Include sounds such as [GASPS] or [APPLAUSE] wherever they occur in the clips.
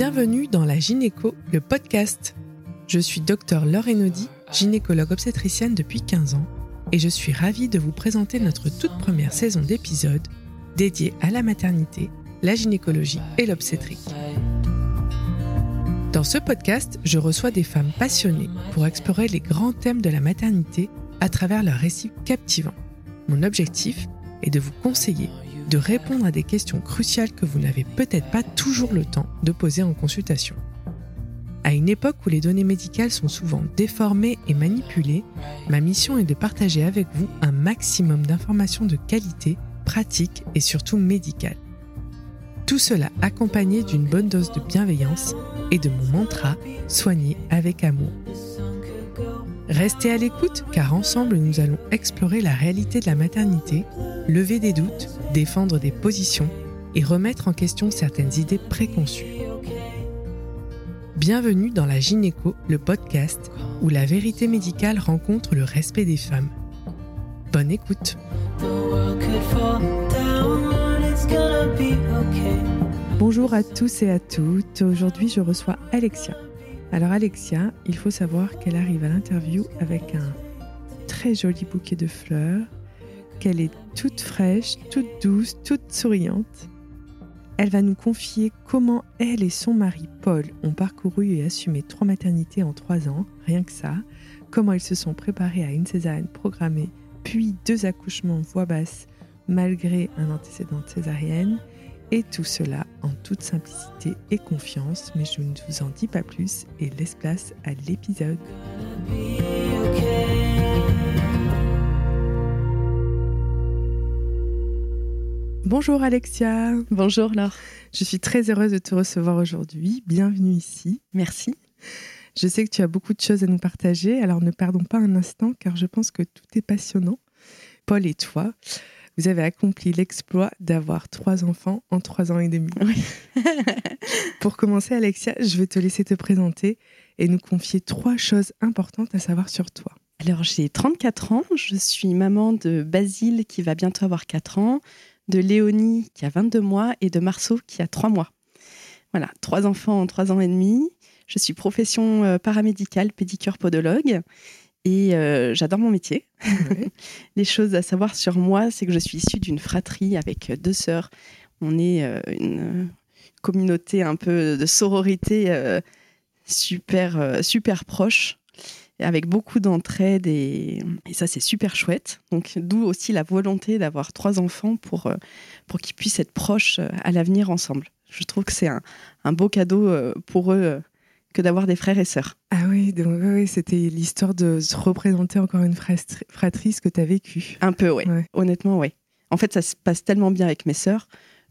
Bienvenue dans la Gynéco, le podcast. Je suis docteur Laure Enodi, gynécologue obstétricienne depuis 15 ans, et je suis ravie de vous présenter notre toute première saison d'épisodes dédiée à la maternité, la gynécologie et l'obstétrique. Dans ce podcast, je reçois des femmes passionnées pour explorer les grands thèmes de la maternité à travers leurs récits captivants. Mon objectif est de vous conseiller de répondre à des questions cruciales que vous n'avez peut-être pas toujours le temps de poser en consultation. À une époque où les données médicales sont souvent déformées et manipulées, ma mission est de partager avec vous un maximum d'informations de qualité, pratiques et surtout médicales. Tout cela accompagné d'une bonne dose de bienveillance et de mon mantra soigner avec amour. Restez à l'écoute car ensemble nous allons explorer la réalité de la maternité, lever des doutes, défendre des positions et remettre en question certaines idées préconçues. Bienvenue dans la Gynéco, le podcast où la vérité médicale rencontre le respect des femmes. Bonne écoute. Bonjour à tous et à toutes. Aujourd'hui, je reçois Alexia. Alors Alexia, il faut savoir qu'elle arrive à l'interview avec un très joli bouquet de fleurs, qu'elle est toute fraîche, toute douce, toute souriante. Elle va nous confier comment elle et son mari Paul ont parcouru et assumé trois maternités en trois ans, rien que ça, comment ils se sont préparés à une césarienne programmée, puis deux accouchements voix basse malgré un antécédent de césarienne, et tout cela en toute simplicité et confiance, mais je ne vous en dis pas plus et laisse place à l'épisode. Bonjour Alexia. Bonjour Laure. Je suis très heureuse de te recevoir aujourd'hui. Bienvenue ici. Merci. Je sais que tu as beaucoup de choses à nous partager, alors ne perdons pas un instant car je pense que tout est passionnant. Paul et toi, vous avez accompli l'exploit d'avoir trois enfants en trois ans et demi. [LAUGHS] Pour commencer, Alexia, je vais te laisser te présenter et nous confier trois choses importantes à savoir sur toi. Alors, j'ai 34 ans, je suis maman de Basile qui va bientôt avoir 4 ans, de Léonie qui a 22 mois et de Marceau qui a 3 mois. Voilà, trois enfants en trois ans et demi. Je suis profession euh, paramédicale, pédicure podologue et euh, j'adore mon métier. [LAUGHS] Les choses à savoir sur moi, c'est que je suis issue d'une fratrie avec deux sœurs. On est euh, une communauté un peu de sororité euh, super, super proche, avec beaucoup d'entraide et, et, ça, c'est super chouette. Donc, d'où aussi la volonté d'avoir trois enfants pour, pour qu'ils puissent être proches à l'avenir ensemble. Je trouve que c'est un, un, beau cadeau pour eux que d'avoir des frères et sœurs. Ah oui, donc oui, c'était l'histoire de se représenter encore une fratrie que tu as vécu. Un peu, oui. Ouais. Honnêtement, oui. En fait, ça se passe tellement bien avec mes sœurs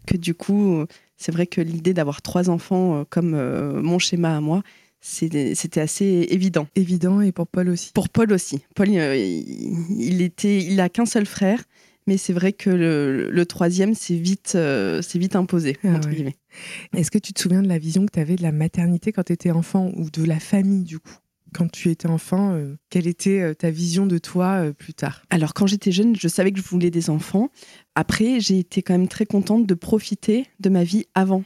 que du coup, c'est vrai que l'idée d'avoir trois enfants euh, comme euh, mon schéma à moi, c'était assez évident. Évident et pour Paul aussi. Pour Paul aussi. Paul, euh, il, était, il a qu'un seul frère, mais c'est vrai que le, troisième, c'est vite, c'est vite imposé, ah entre guillemets. Est-ce que tu te souviens de la vision que tu avais de la maternité quand tu étais enfant ou de la famille du coup? Quand tu étais enfant, euh, quelle était euh, ta vision de toi euh, plus tard? Alors quand j'étais jeune, je savais que je voulais des enfants. Après, j'ai été quand même très contente de profiter de ma vie avant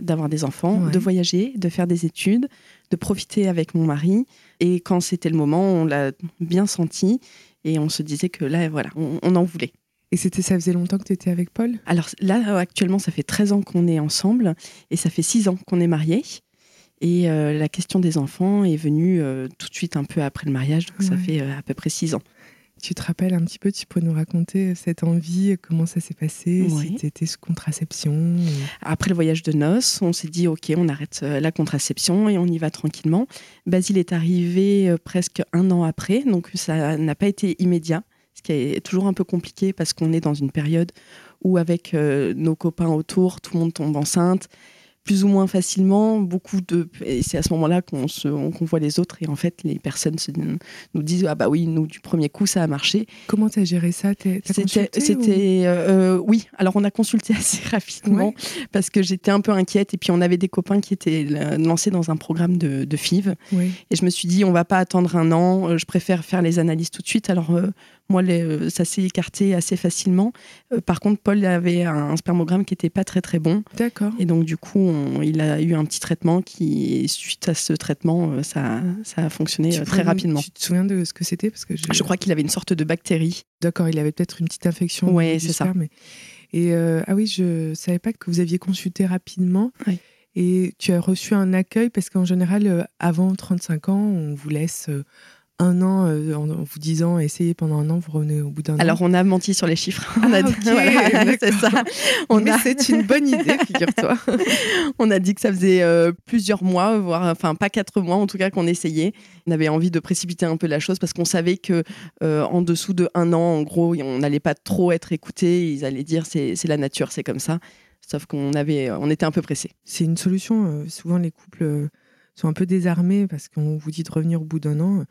d'avoir des enfants, de voyager, de faire des études, de profiter avec mon mari. Et quand c'était le moment, on l'a bien senti et on se disait que là, voilà, on en voulait. Et c'était, ça faisait longtemps que tu étais avec Paul? Alors là, actuellement, ça fait 13 ans qu'on est ensemble et ça fait 6 ans qu'on est mariés. Et euh, la question des enfants est venue euh, tout de suite un peu après le mariage, donc ça fait euh, à peu près 6 ans. Tu te rappelles un petit peu, tu peux nous raconter cette envie, comment ça s'est passé, si tu étais sous contraception Après le voyage de noces, on s'est dit, OK, on arrête la contraception et on y va tranquillement. Basile est arrivé presque un an après, donc ça n'a pas été immédiat ce qui est toujours un peu compliqué parce qu'on est dans une période où avec euh, nos copains autour, tout le monde tombe enceinte plus ou moins facilement. Beaucoup de et c'est à ce moment-là qu'on se qu'on voit les autres et en fait les personnes se, nous disent ah bah oui nous du premier coup ça a marché. Comment tu as géré ça? C'était c'était euh, euh, oui. Alors on a consulté [LAUGHS] assez rapidement parce que j'étais un peu inquiète et puis on avait des copains qui étaient lancés dans un programme de, de FIV. Et je me suis dit on va pas attendre un an. Je préfère faire les analyses tout de suite. Alors moi, les, ça s'est écarté assez facilement. par contre, Paul avait un, spermogramme qui était pas très très bon. D'accord. Et donc, du coup, il a eu un petit traitement qui, suite à ce traitement, ça, ça a fonctionné très rapidement. Tu te souviens de ce que c'était? Parce que je... crois qu'il avait une sorte de bactérie. D'accord, il avait peut-être une petite infection. Oui, c'est ça. Et ah oui, je savais pas que vous aviez consulté rapidement. Et tu as reçu un accueil? Parce qu'en général, avant 35 ans, on vous laisse un an euh, en, vous disant essayez pendant un an, vous revenez au bout d'un an. Alors on a menti sur les chiffres. [LAUGHS] on a dit, [LAUGHS] c'est ça. On Mais c'est une bonne idée, [LAUGHS] figure-toi. on a dit que ça faisait euh, plusieurs mois, voire enfin pas quatre mois en tout cas qu'on essayait. On avait envie de précipiter un peu la chose parce qu'on savait que euh, en dessous de un an, en gros, on n'allait pas trop être écouté. Ils allaient dire c'est la nature, c'est comme ça. Sauf qu'on avait, on était un peu pressé. C'est une solution. souvent les couples sont un peu désarmés parce qu'on vous dit de revenir au bout d'un an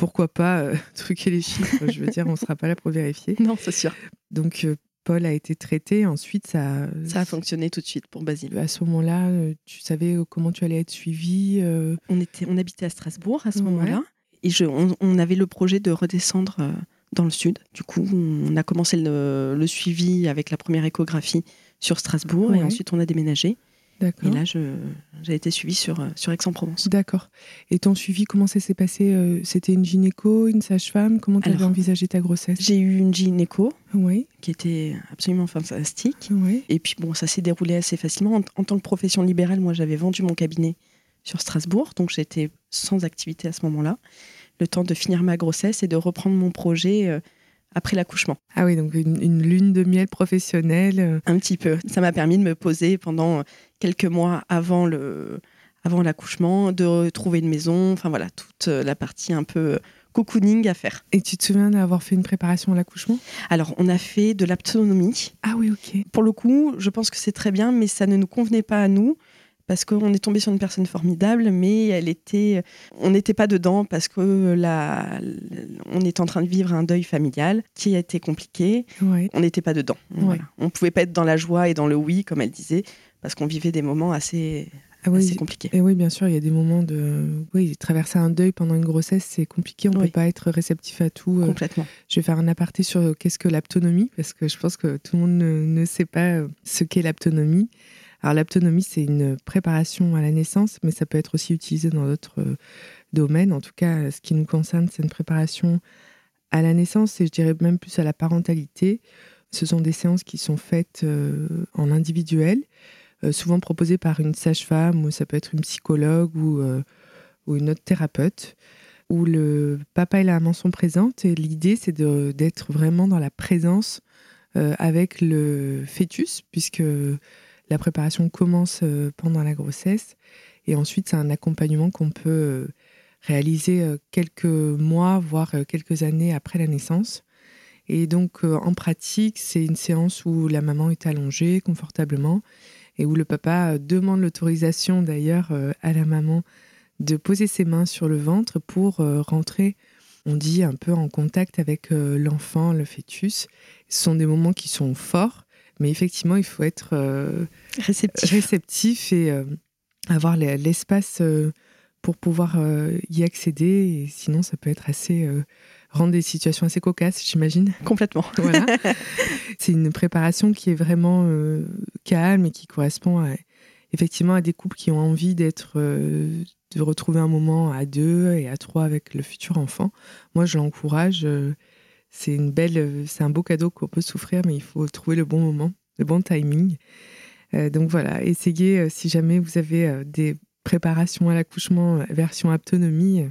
pourquoi pas euh, [LAUGHS] truquer les chiffres Je veux dire, on ne sera pas là pour vérifier. Non, c'est sûr. Donc, euh, Paul a été traité. Ensuite, ça. Ça a fonctionné tout de suite pour Basile. À ce moment-là, euh, tu savais comment tu allais être suivi on, était, on habitait à Strasbourg à ce moment-là. Et je, on, avait le projet de redescendre dans le sud. Du coup, on a commencé le, suivi avec la première échographie sur Strasbourg et ensuite on a déménagé. Et là, j'ai été suivie sur, euh, sur Aix-en-Provence. D'accord. Et ton suivi, comment ça s'est passé euh, C'était une gynéco, une sage-femme? Comment tu avais envisagé ta grossesse? J'ai eu une gynéco oui. qui était absolument fantastique. Oui. Et puis, bon, ça s'est déroulé assez facilement. En, tant que profession libérale, moi, j'avais vendu mon cabinet sur Strasbourg, donc j'étais sans activité à ce moment-là. Le temps de finir ma grossesse et de reprendre mon projet. Euh, après l'accouchement. Ah oui, donc une, lune de miel professionnelle. Un petit peu. Ça m'a permis de me poser pendant quelques mois avant le avant l'accouchement, de trouver une maison, enfin voilà, toute la partie un peu cocooning à faire. Et tu te souviens d'avoir fait une préparation à l'accouchement? Alors, on a fait de l'autonomie. Ah oui, ok. Pour le coup, je pense que c'est très bien, mais ça ne nous convenait pas à nous parce qu'on est tombé sur une personne formidable, mais elle était, on n'était pas dedans parce que la, on est en train de vivre un deuil familial qui a été compliqué. On n'était pas dedans. On ne pouvait pas être dans la joie et dans le oui, comme elle disait parce qu'on vivait des moments assez, ah compliqués. Et oui, bien sûr, il y a des moments de. Oui, traverser un deuil pendant une grossesse, c'est compliqué. On ne peut pas être réceptif à tout. Euh. Complètement. Je vais faire un aparté sur euh, qu'est-ce que l'aptonomie, parce que je pense que tout le monde ne, sait pas euh, ce qu'est l'aptonomie. Alors, l'aptonomie, c'est une préparation à la naissance, mais ça peut être aussi utilisé dans d'autres domaines. En tout cas, ce qui nous concerne, c'est une préparation à la naissance et je dirais même plus à la parentalité. Ce sont des séances qui sont faites en individuel euh, souvent proposé par une sage-femme ou ça peut être une psychologue ou, euh, ou une autre thérapeute, où le papa et la maman sont présentes et l'idée c'est d'être vraiment dans la présence euh, avec le fœtus puisque la préparation commence pendant la grossesse et ensuite c'est un accompagnement qu'on peut réaliser quelques mois, voire quelques années après la naissance. Et donc, en pratique, c'est une séance où la maman est allongée confortablement et où le papa demande l'autorisation d'ailleurs euh, à la maman de poser ses mains sur le ventre pour euh, rentrer, on dit, un peu en contact avec euh, l'enfant, le fœtus. Ce sont des moments qui sont forts, mais effectivement, il faut être réceptif. réceptif. et avoir l'espace pour pouvoir y accéder. Et sinon, ça peut être assez rendre des situations assez cocasses, j'imagine. Complètement. Voilà. [LAUGHS] c'est une préparation qui est vraiment euh, calme et qui correspond effectivement à des couples qui ont envie d'être, euh, de retrouver un moment à deux et à trois avec le futur enfant. Moi, je l'encourage. Euh, c'est une belle, c'est un beau cadeau qu'on peut souffrir, mais il faut trouver le bon moment, le bon timing. donc voilà, essayez si jamais vous avez des préparations à l'accouchement version autonomie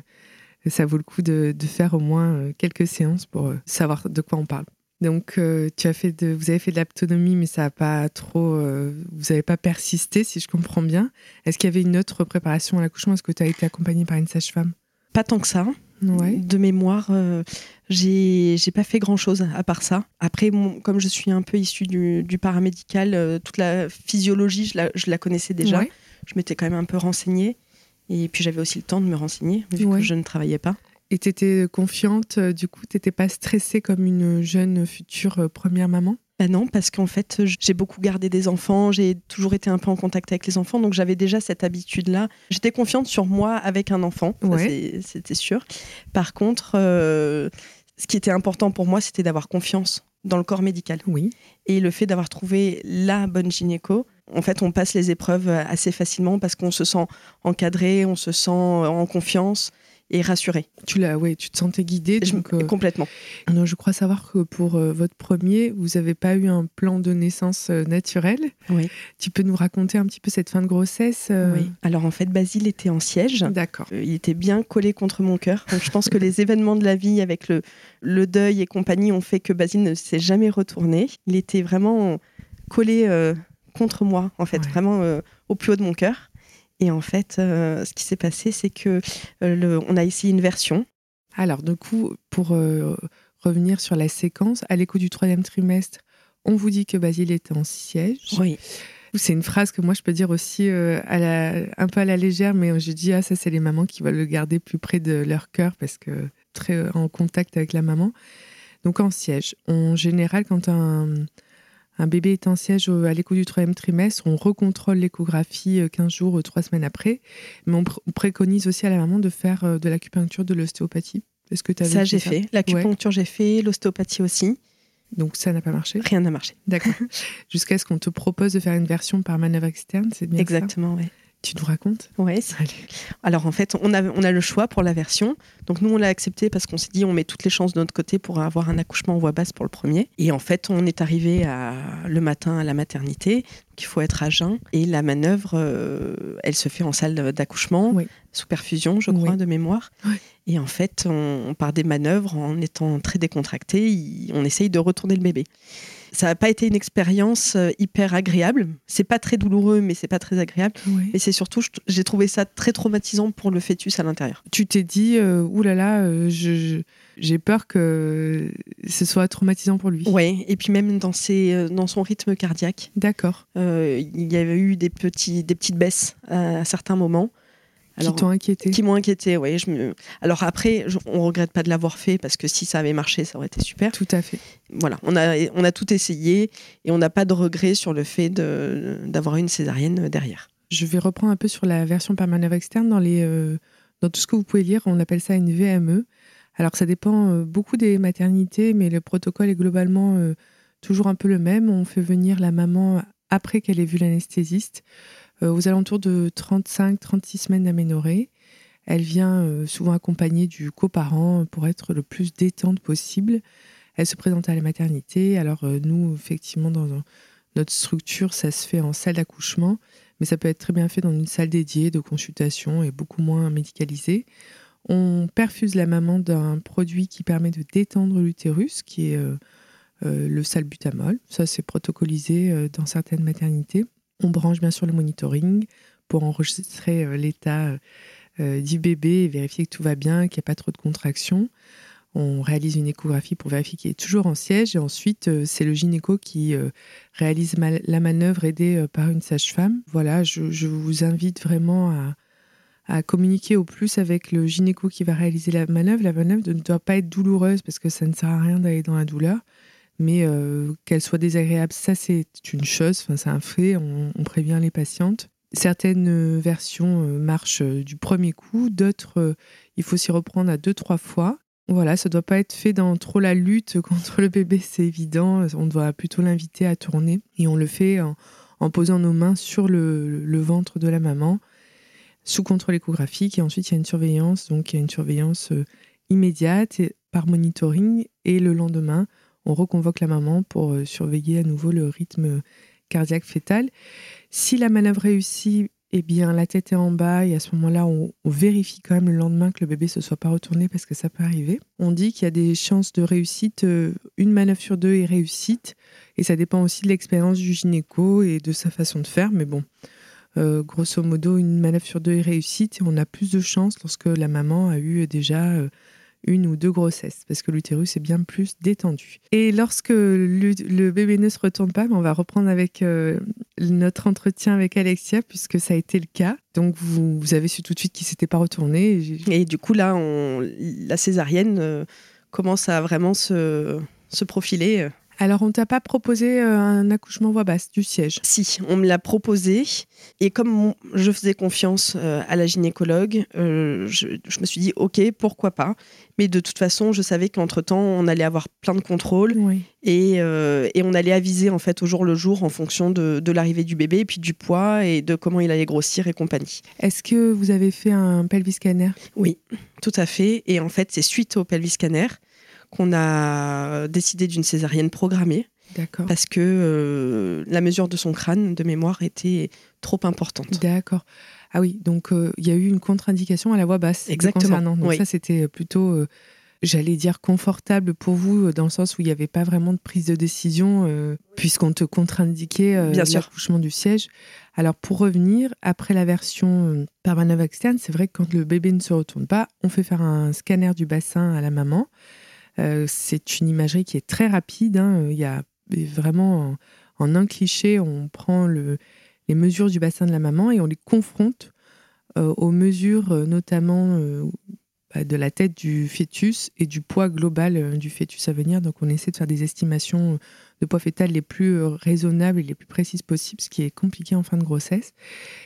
ça vaut le coup de, faire au moins euh, quelques séances pour euh, savoir de quoi on parle. Donc, euh, tu as fait de, vous avez fait de l'autonomie, mais ça n'a pas trop. vous n'avez pas persisté, si je comprends bien. Est-ce qu'il y avait une autre préparation à l'accouchement? Est-ce que tu as été accompagnée par une sage-femme? Pas tant que ça. Ouais. De mémoire, j'ai pas fait grand chose à part ça. Après, comme je suis un peu issue du, paramédical, toute la physiologie, je la, je la connaissais déjà. Je m'étais quand même un peu renseignée. Et puis j'avais aussi le temps de me renseigner, vu que je ne travaillais pas. Et tu étais confiante, euh, du coup, tu n'étais pas stressée comme une jeune future euh, première maman? Ben non, parce qu'en fait, j'ai beaucoup gardé des enfants, j'ai toujours été un peu en contact avec les enfants, donc j'avais déjà cette habitude-là. J'étais confiante sur moi avec un enfant, c'était sûr. Par contre, euh, ce qui était important pour moi, c'était d'avoir confiance dans le corps médical. Oui. Et le fait d'avoir trouvé la bonne gynéco, En fait, on passe les épreuves assez facilement parce qu'on se sent encadré, on se sent en confiance et rassuré. Tu l'as, ouais, tu te sentais guidée. Donc, euh, complètement. Non, je crois savoir que pour euh, votre premier, vous n'avez pas eu un plan de naissance euh, naturel. Oui. Tu peux nous raconter un petit peu cette fin de grossesse Oui. Alors en fait, Basile était en siège. D'accord. il était bien collé contre mon cœur. Donc je pense que les [LAUGHS] événements de la vie avec le, le deuil et compagnie ont fait que Basile ne s'est jamais retourné. Il était vraiment collé contre moi, en fait, vraiment au plus haut de mon cœur. Et en fait, euh, ce qui s'est passé, c'est que euh, on a essayé une version. Alors, du coup, pour euh, revenir sur la séquence, à l'écho du troisième trimestre, on vous dit que Basile était en siège. Oui. C'est une phrase que moi je peux dire aussi à la, un peu à la légère, mais je dis ah ça c'est les mamans qui veulent le garder plus près de leur cœur parce que très en contact avec la maman. Donc en siège. En général, quand un, un bébé est en siège à l'écho du troisième trimestre, on recontrôle l'échographie 15 euh, jours ou 3 semaines après. Mais on, préconise aussi à la maman de faire euh, de l'acupuncture, de l'ostéopathie. Est-ce que tu Ça, j'ai fait. L'acupuncture, j'ai fait. L'ostéopathie aussi. Donc ça n'a pas marché Rien n'a marché. D'accord. [LAUGHS] Jusqu'à ce qu'on te propose de faire une version par manœuvre externe, c'est bien Exactement, oui. Tu nous racontes Oui. Alors en fait, on a, on a le choix pour la version. Donc nous, on l'a accepté parce qu'on s'est dit on met toutes les chances de notre côté pour avoir un accouchement en voix basse pour le premier. Et en fait, on est arrivé à, le matin à la maternité. Donc il faut être à jeun. Et la manœuvre, euh, elle se fait en salle d'accouchement, sous perfusion, je crois, de mémoire. Et en fait, on, part des manœuvres en étant très décontracté. On essaye de retourner le bébé. Ça n'a pas été une expérience euh, hyper agréable. C'est pas très douloureux, mais c'est pas très agréable. Et c'est surtout, j'ai trouvé ça très traumatisant pour le fœtus à l'intérieur. Tu t'es dit, euh, oulala, euh, j'ai peur que ce soit traumatisant pour lui. Oui, et puis même dans, ses, dans son rythme cardiaque. D'accord. il y avait eu des, petits, des petites baisses à certains moments qui t'ont inquiété? Qui m'ont inquiété, oui. Je me... Alors après, on regrette pas de l'avoir fait parce que si ça avait marché, ça aurait été super. Tout à fait. Voilà, on a, on a tout essayé et on n'a pas de regret sur le fait d'avoir une césarienne derrière. Je vais reprendre un peu sur la version par manœuvre externe. Dans, les, euh, dans tout ce que vous pouvez lire, on appelle ça une VME. Alors ça dépend euh, beaucoup des maternités, mais le protocole est globalement euh, toujours un peu le même. On fait venir la maman après qu'elle ait vu l'anesthésiste. Euh, aux alentours de 35-36 semaines d'aménorrhée. Elle vient euh, souvent accompagnée du coparent pour être le plus détente possible. Elle se présente à la maternité. Alors euh, nous, effectivement, dans notre structure, ça se fait en salle d'accouchement, mais ça peut être très bien fait dans une salle dédiée de consultation et beaucoup moins médicalisée. On perfuse la maman d'un produit qui permet de détendre l'utérus, qui est le salbutamol. Ça, c'est protocolisé dans certaines maternités. On branche bien sûr le monitoring pour enregistrer euh, l'état euh, euh, du bébé et vérifier que tout va bien, qu'il n'y a pas trop de contractions. On réalise une échographie pour vérifier qu'il est toujours en siège. Et ensuite, c'est le gynéco qui réalise la manœuvre aidé par une sage-femme. Voilà, je, vous invite vraiment à, à, communiquer au plus avec le gynéco qui va réaliser la manœuvre. La manœuvre ne doit pas être douloureuse parce que ça ne sert à rien d'aller dans la douleur mais euh, qu'elle soit désagréable, ça c'est une chose, enfin, c'est un fait, on, prévient les patientes. Certaines euh, versions euh, marchent du premier coup, d'autres, il faut s'y reprendre à deux, trois fois. Voilà, ça ne doit pas être fait dans trop la lutte [LAUGHS] contre le bébé, c'est évident. On doit plutôt l'inviter à tourner. Et on le fait en, posant nos mains sur le, le, ventre de la maman, sous contrôle échographique. Et ensuite, il y a une surveillance. Donc, il y a une surveillance immédiate par monitoring. Et le lendemain, on reconvoque la maman pour euh, surveiller à nouveau le rythme cardiaque fœtal. Si la manœuvre réussit, eh bien, la tête est en bas et à ce moment-là, on, vérifie quand même le lendemain que le bébé ne se soit pas retourné parce que ça peut arriver. On dit qu'il y a des chances de réussite, euh, une manœuvre sur deux est réussite et ça dépend aussi de l'expérience du gynéco et de sa façon de faire. Mais bon, euh, grosso modo, une manœuvre sur deux est réussite et on a plus de chances lorsque la maman a eu déjà une ou deux grossesses, parce que l'utérus est bien plus détendu. Et lorsque le, bébé ne se retourne pas, on va reprendre avec euh, notre entretien avec Alexia, puisque ça a été le cas. Donc vous, avez su tout de suite qu'il s'était pas retourné. Et du coup là, la césarienne euh, commence à vraiment se, se profiler. Alors, on t'a pas proposé euh, un accouchement voix basse du siège? Si, on me l'a proposé. Et comme je faisais confiance euh, à la gynécologue, euh, je, me suis dit, OK, pourquoi pas? Mais de toute façon, je savais qu'entre-temps, on allait avoir plein de contrôles. Et, on allait aviser en fait au jour le jour en fonction de, de l'arrivée du bébé, et puis du poids et de comment il allait grossir et compagnie. Est-ce que vous avez fait un pelvis scanner? Oui, tout à fait. Et en fait, c'est suite au pelvis scanner qu'on a décidé d'une césarienne programmée. Parce que euh, la mesure de son crâne, de mémoire, était trop importante. D'accord. Ah oui, donc euh, il y a eu une contre-indication à la voix basse. Exactement. Donc ça, c'était plutôt, euh, j'allais dire, confortable pour vous, dans le sens où il n'y avait pas vraiment de prise de décision, puisqu'on te contre-indiquait l'accouchement du siège. Alors pour revenir, après la version par manœuvre externe, c'est vrai que quand le bébé ne se retourne pas, on fait faire un scanner du bassin à la maman. Euh, c'est une imagerie qui est très rapide. Hein. Il y a vraiment, en, un cliché, on prend les mesures du bassin de la maman et on les confronte euh, aux mesures euh, notamment bah, de la tête du fœtus et du poids global du fœtus à venir. Donc on essaie de faire des estimations de poids fœtal les plus raisonnables et les plus précises possibles, ce qui est compliqué en fin de grossesse.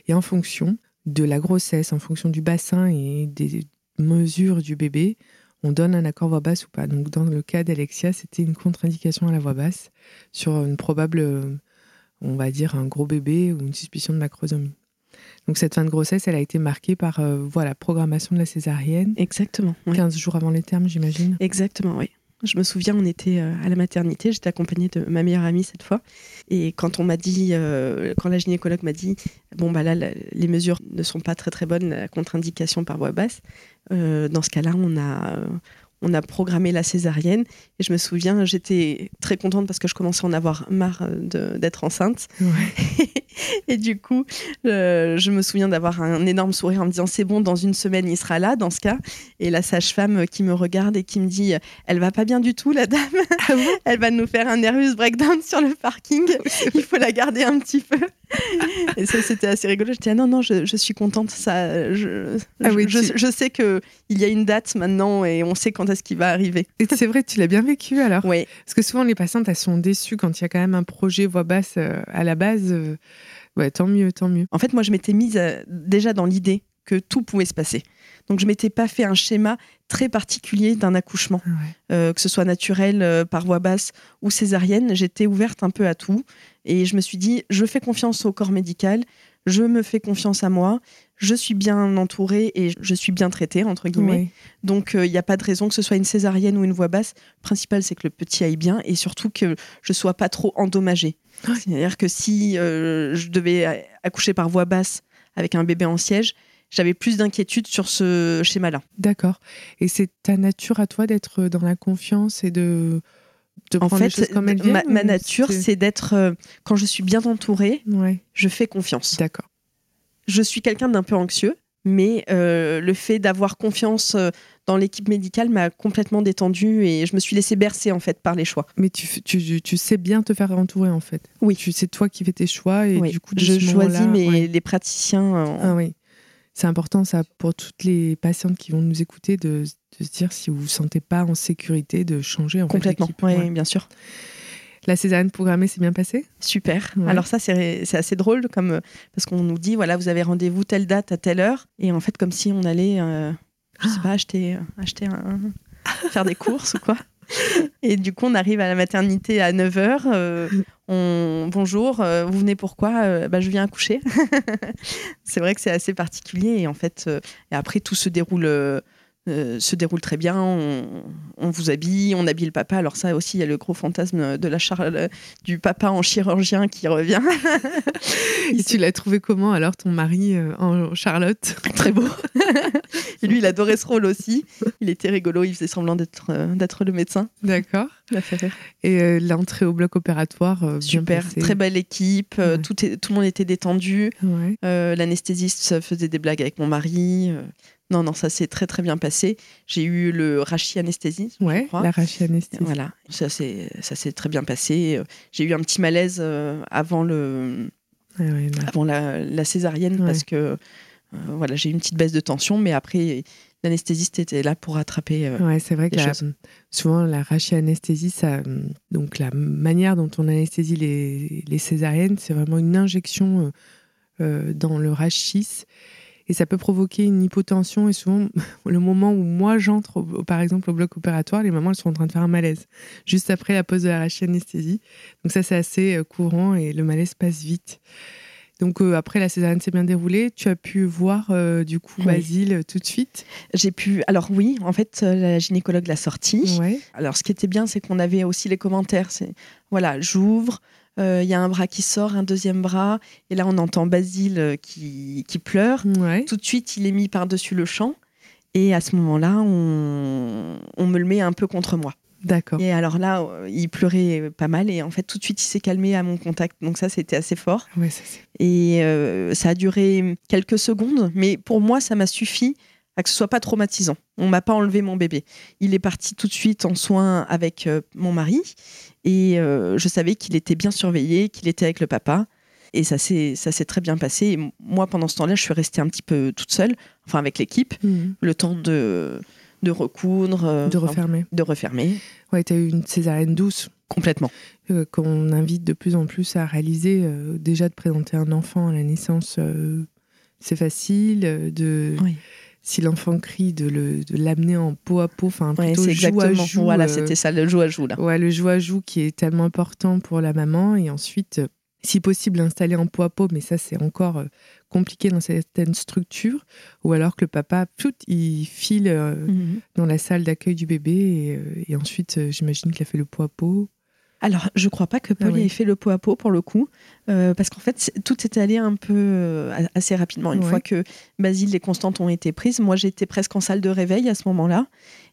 Et en fonction de la grossesse, en fonction du bassin et des mesures du bébé, on donne un accord voix basse ou pas. Donc dans le cas d'Alexia, c'était une contre-indication à la voix basse sur une probable, euh, on va dire, un gros bébé ou une suspicion de macrosomie. Donc cette fin de grossesse, elle a été marquée par euh, voilà, programmation de la césarienne. Exactement. 15 jours avant les termes, j'imagine. Exactement, oui. Je me souviens, on était euh, à la maternité, j'étais accompagnée de ma meilleure amie cette fois. Et quand on m'a dit, quand la gynécologue m'a dit, bon, bah là, les mesures ne sont pas très très bonnes, la contre-indication par voix basse, euh, dans ce cas-là, on a, on a programmé la césarienne. Et je me souviens, j'étais très contente parce que je commençais à en avoir marre d'être enceinte. [LAUGHS] et du coup, euh, je me souviens d'avoir un énorme sourire en me disant c'est bon, dans une semaine, il sera là, dans ce cas. Et la sage-femme qui me regarde et qui me dit elle va pas bien du tout, la dame. Ah [LAUGHS] elle va nous faire un nervous breakdown sur le parking. [LAUGHS] il faut la garder un petit peu. et ça, c'était assez rigolo. J'étais ah non, non, je, suis contente. Ça, je, ah oui, je, je, sais qu'il y a une date maintenant et on sait quand est-ce qu'il va arriver. Et c'est vrai, tu l'as bien vécu alors Oui. Parce que souvent, les patientes, elles sont déçues quand il y a quand même un projet voix basse euh, à la base. Euh, ouais, tant mieux, tant mieux. En fait, moi, je m'étais mise euh, déjà dans l'idée que tout pouvait se passer. Donc je m'étais pas fait un schéma très particulier d'un accouchement, que ce soit naturel par voix basse ou césarienne. J'étais ouverte un peu à tout et je me suis dit, je fais confiance au corps médical, je me fais confiance à moi, je suis bien entourée et je suis bien traitée, entre guillemets. Donc, il euh, n'y a pas de raison que ce soit une césarienne ou une voix basse. Le principal, c'est que le petit aille bien et surtout que je sois pas trop endommagée. C'est-à-dire que si euh, je devais accoucher par voix basse avec un bébé en siège, j'avais plus d'inquiétude sur ce schéma-là. D'accord. Et c'est ta nature à toi d'être dans la confiance et de en fait, ma, nature, c'est d'être, euh, quand je suis bien entourée, je fais confiance. D'accord. Je suis quelqu'un d'un peu anxieux, mais euh, le fait d'avoir confiance euh, dans l'équipe médicale m'a complètement détendue et je me suis laissée bercer en fait par les choix. Mais tu, tu, tu sais bien te faire entourer en fait. Oui. Tu sais toi qui fais tes choix et du coup je choisis mes, les praticiens. Ah oui. C'est important ça pour toutes les patientes qui vont nous écouter de, se dire si vous vous sentez pas en sécurité de changer en complètement. oui, bien sûr. La césarienne programmée s'est bien passée? Super. Alors ça, c'est assez drôle comme parce qu'on nous dit voilà, vous avez rendez-vous telle date à telle heure et en fait comme si on allait, euh, je sais pas, acheter, acheter un, [LAUGHS] faire des courses ou quoi. Et du coup, on arrive à la maternité à 9h. Euh, on... Bonjour, euh, vous venez pourquoi bah, Je viens accoucher. [LAUGHS] c'est vrai que c'est assez particulier. Et en fait, et après, tout se déroule euh, se déroule très bien. On, vous habille, on habille le papa. Alors ça aussi, il y a le gros fantasme de la du papa en chirurgien qui revient. Et tu l'as trouvé comment alors ton mari euh, en Charlotte? Très beau. Et lui, il adorait ce rôle aussi. Il était rigolo. Il faisait semblant d'être euh, d'être le médecin. D'accord. Et l'entrée au bloc opératoire. Super. Très belle équipe. tout, tout le monde était détendu. L'anesthésiste faisait des blagues avec mon mari. Non, non, ça s'est très très bien passé. J'ai eu le rachis anesthésie. Ouais, la rachis anesthésie. Voilà, ça s'est ça s'est très bien passé. J'ai eu un petit malaise euh, avant le ah avant la, césarienne parce que euh, voilà j'ai eu une petite baisse de tension, mais après l'anesthésiste était là pour rattraper. euh, Ouais, c'est vrai que la- souvent la rachianesthésie, ça, donc la manière dont on anesthésie les, les césariennes, c'est vraiment une injection euh, euh, dans le rachis et ça peut provoquer une hypotension. Et souvent, [LAUGHS] le moment où moi j'entre, au- par exemple, au bloc opératoire, les mamans elles sont en train de faire un malaise juste après la pose de la rachianesthésie. Donc ça, c'est assez euh, courant et le malaise passe vite. Donc euh, après la césarienne s'est bien déroulée, tu as pu voir euh, du coup Oui. Basile tout de suite? J'ai pu. Alors oui, en fait, euh, la gynécologue l'a sorti. Ouais. Alors, ce qui était bien, c'est qu'on avait aussi les commentaires. C'est voilà, j'ouvre, euh, il y a un bras qui sort, un deuxième bras, et là, on entend Basile euh, qui, qui pleure. Ouais. Tout de suite, il est mis par-dessus le champ, et à ce moment-là, on, on me le met un peu contre moi. D'accord. Et alors là, euh, il pleurait pas mal, et en fait, tout de suite, il s'est calmé à mon contact. Donc ça, c'était assez fort. Ouais, ça, Et euh, ça a duré quelques secondes, mais pour moi, ça m'a suffi à que ce soit pas traumatisant. On m'a pas enlevé mon bébé. Il est parti tout de suite en soins avec euh, mon mari, et euh, je savais qu'il était bien surveillé, qu'il était avec le papa. Et ça s'est ça s'est très bien passé. Et moi, pendant ce temps-là, je suis restée un petit peu toute seule, enfin avec l'équipe, Mhm. le temps de, de recoudre, euh, de refermer. de refermer Ouais, tu as eu une césarienne douce complètement. euh, qu'on invite de plus en plus à réaliser. euh, déjà de présenter un enfant à la naissance, euh, c'est facile. De, Oui. Si l'enfant crie, de le- de l'amener en peau à peau, enfin Ouais, plutôt c'est joue à exactement. joue. voilà, c'était ça, le joue à joue là. Ouais, le joue à joue qui est tellement important pour la maman. Et ensuite, si possible, l'installer en peau à peau, mais ça, c'est encore euh, compliqué dans certaines structures. Ou alors que le papa, pfft, il file euh, Mhm. dans la salle d'accueil du bébé. Et, euh, et ensuite, j'imagine qu'il a fait le à peau. Alors, je crois pas que Paul Ah oui. ait fait le pot à pot pour le coup, euh, parce qu'en fait, tout est allé un peu euh, assez rapidement. Une Ouais. fois que Basile et Constante ont été prises, moi j'étais presque en salle de réveil à ce moment-là,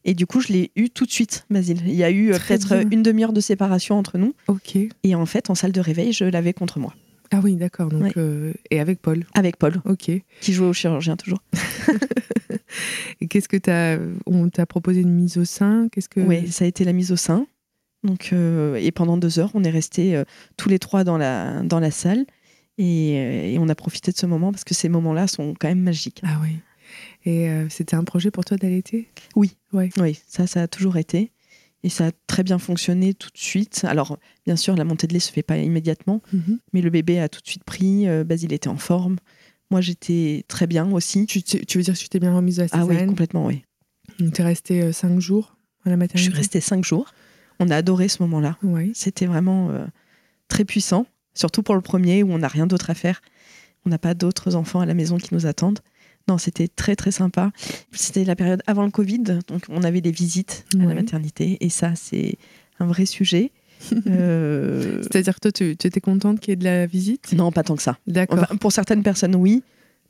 et du coup, je l'ai eu tout de suite, Basile. Il y a eu euh, peut-être une demi-heure de séparation entre nous, Ok. et en fait, en salle de réveil, je l'avais contre moi, Ah oui, d'accord. Donc, Ouais. euh, et avec Paul. avec Paul, Ok. qui jouait au chirurgien toujours. [LAUGHS] Et qu'est-ce que t'as On t'a proposé une mise au sein? Qu'est-ce que Oui, ça a été la mise au sein. Donc, euh, et pendant deux heures, on est restés euh, tous les trois dans la, dans la salle. Et, euh, et on a profité de ce moment parce que ces moments-là sont quand même magiques. Ah oui. Et c'était un projet pour toi d'allaiter Oui. Ouais. Oui, ça, ça a toujours été. Et ça a très bien fonctionné tout de suite. Alors, bien sûr, la montée de lait se fait pas immédiatement, Mhm. mais le bébé a tout de suite pris. Basile était en forme. Moi, j'étais très bien aussi. tu, tu veux dire que tu t'es bien remise de la Ah oui, césarienne complètement, oui. Donc t'es restée euh, cinq jours à la Je maternité suis restée cinq jours. On a adoré ce moment-là. Oui. C'était vraiment euh, très puissant, surtout pour le premier où on n'a rien d'autre à faire. On n'a pas d'autres enfants à la maison qui nous attendent. Non, c'était très très sympa. C'était la période avant le Covid, donc on avait des visites à Ouais. la maternité et ça c'est un vrai sujet. [LAUGHS] Euh, C'est-à-dire que toi, tu, tu étais contente qu'il y ait de la visite? Non, pas tant que ça. D'accord. Enfin, pour certaines personnes, oui,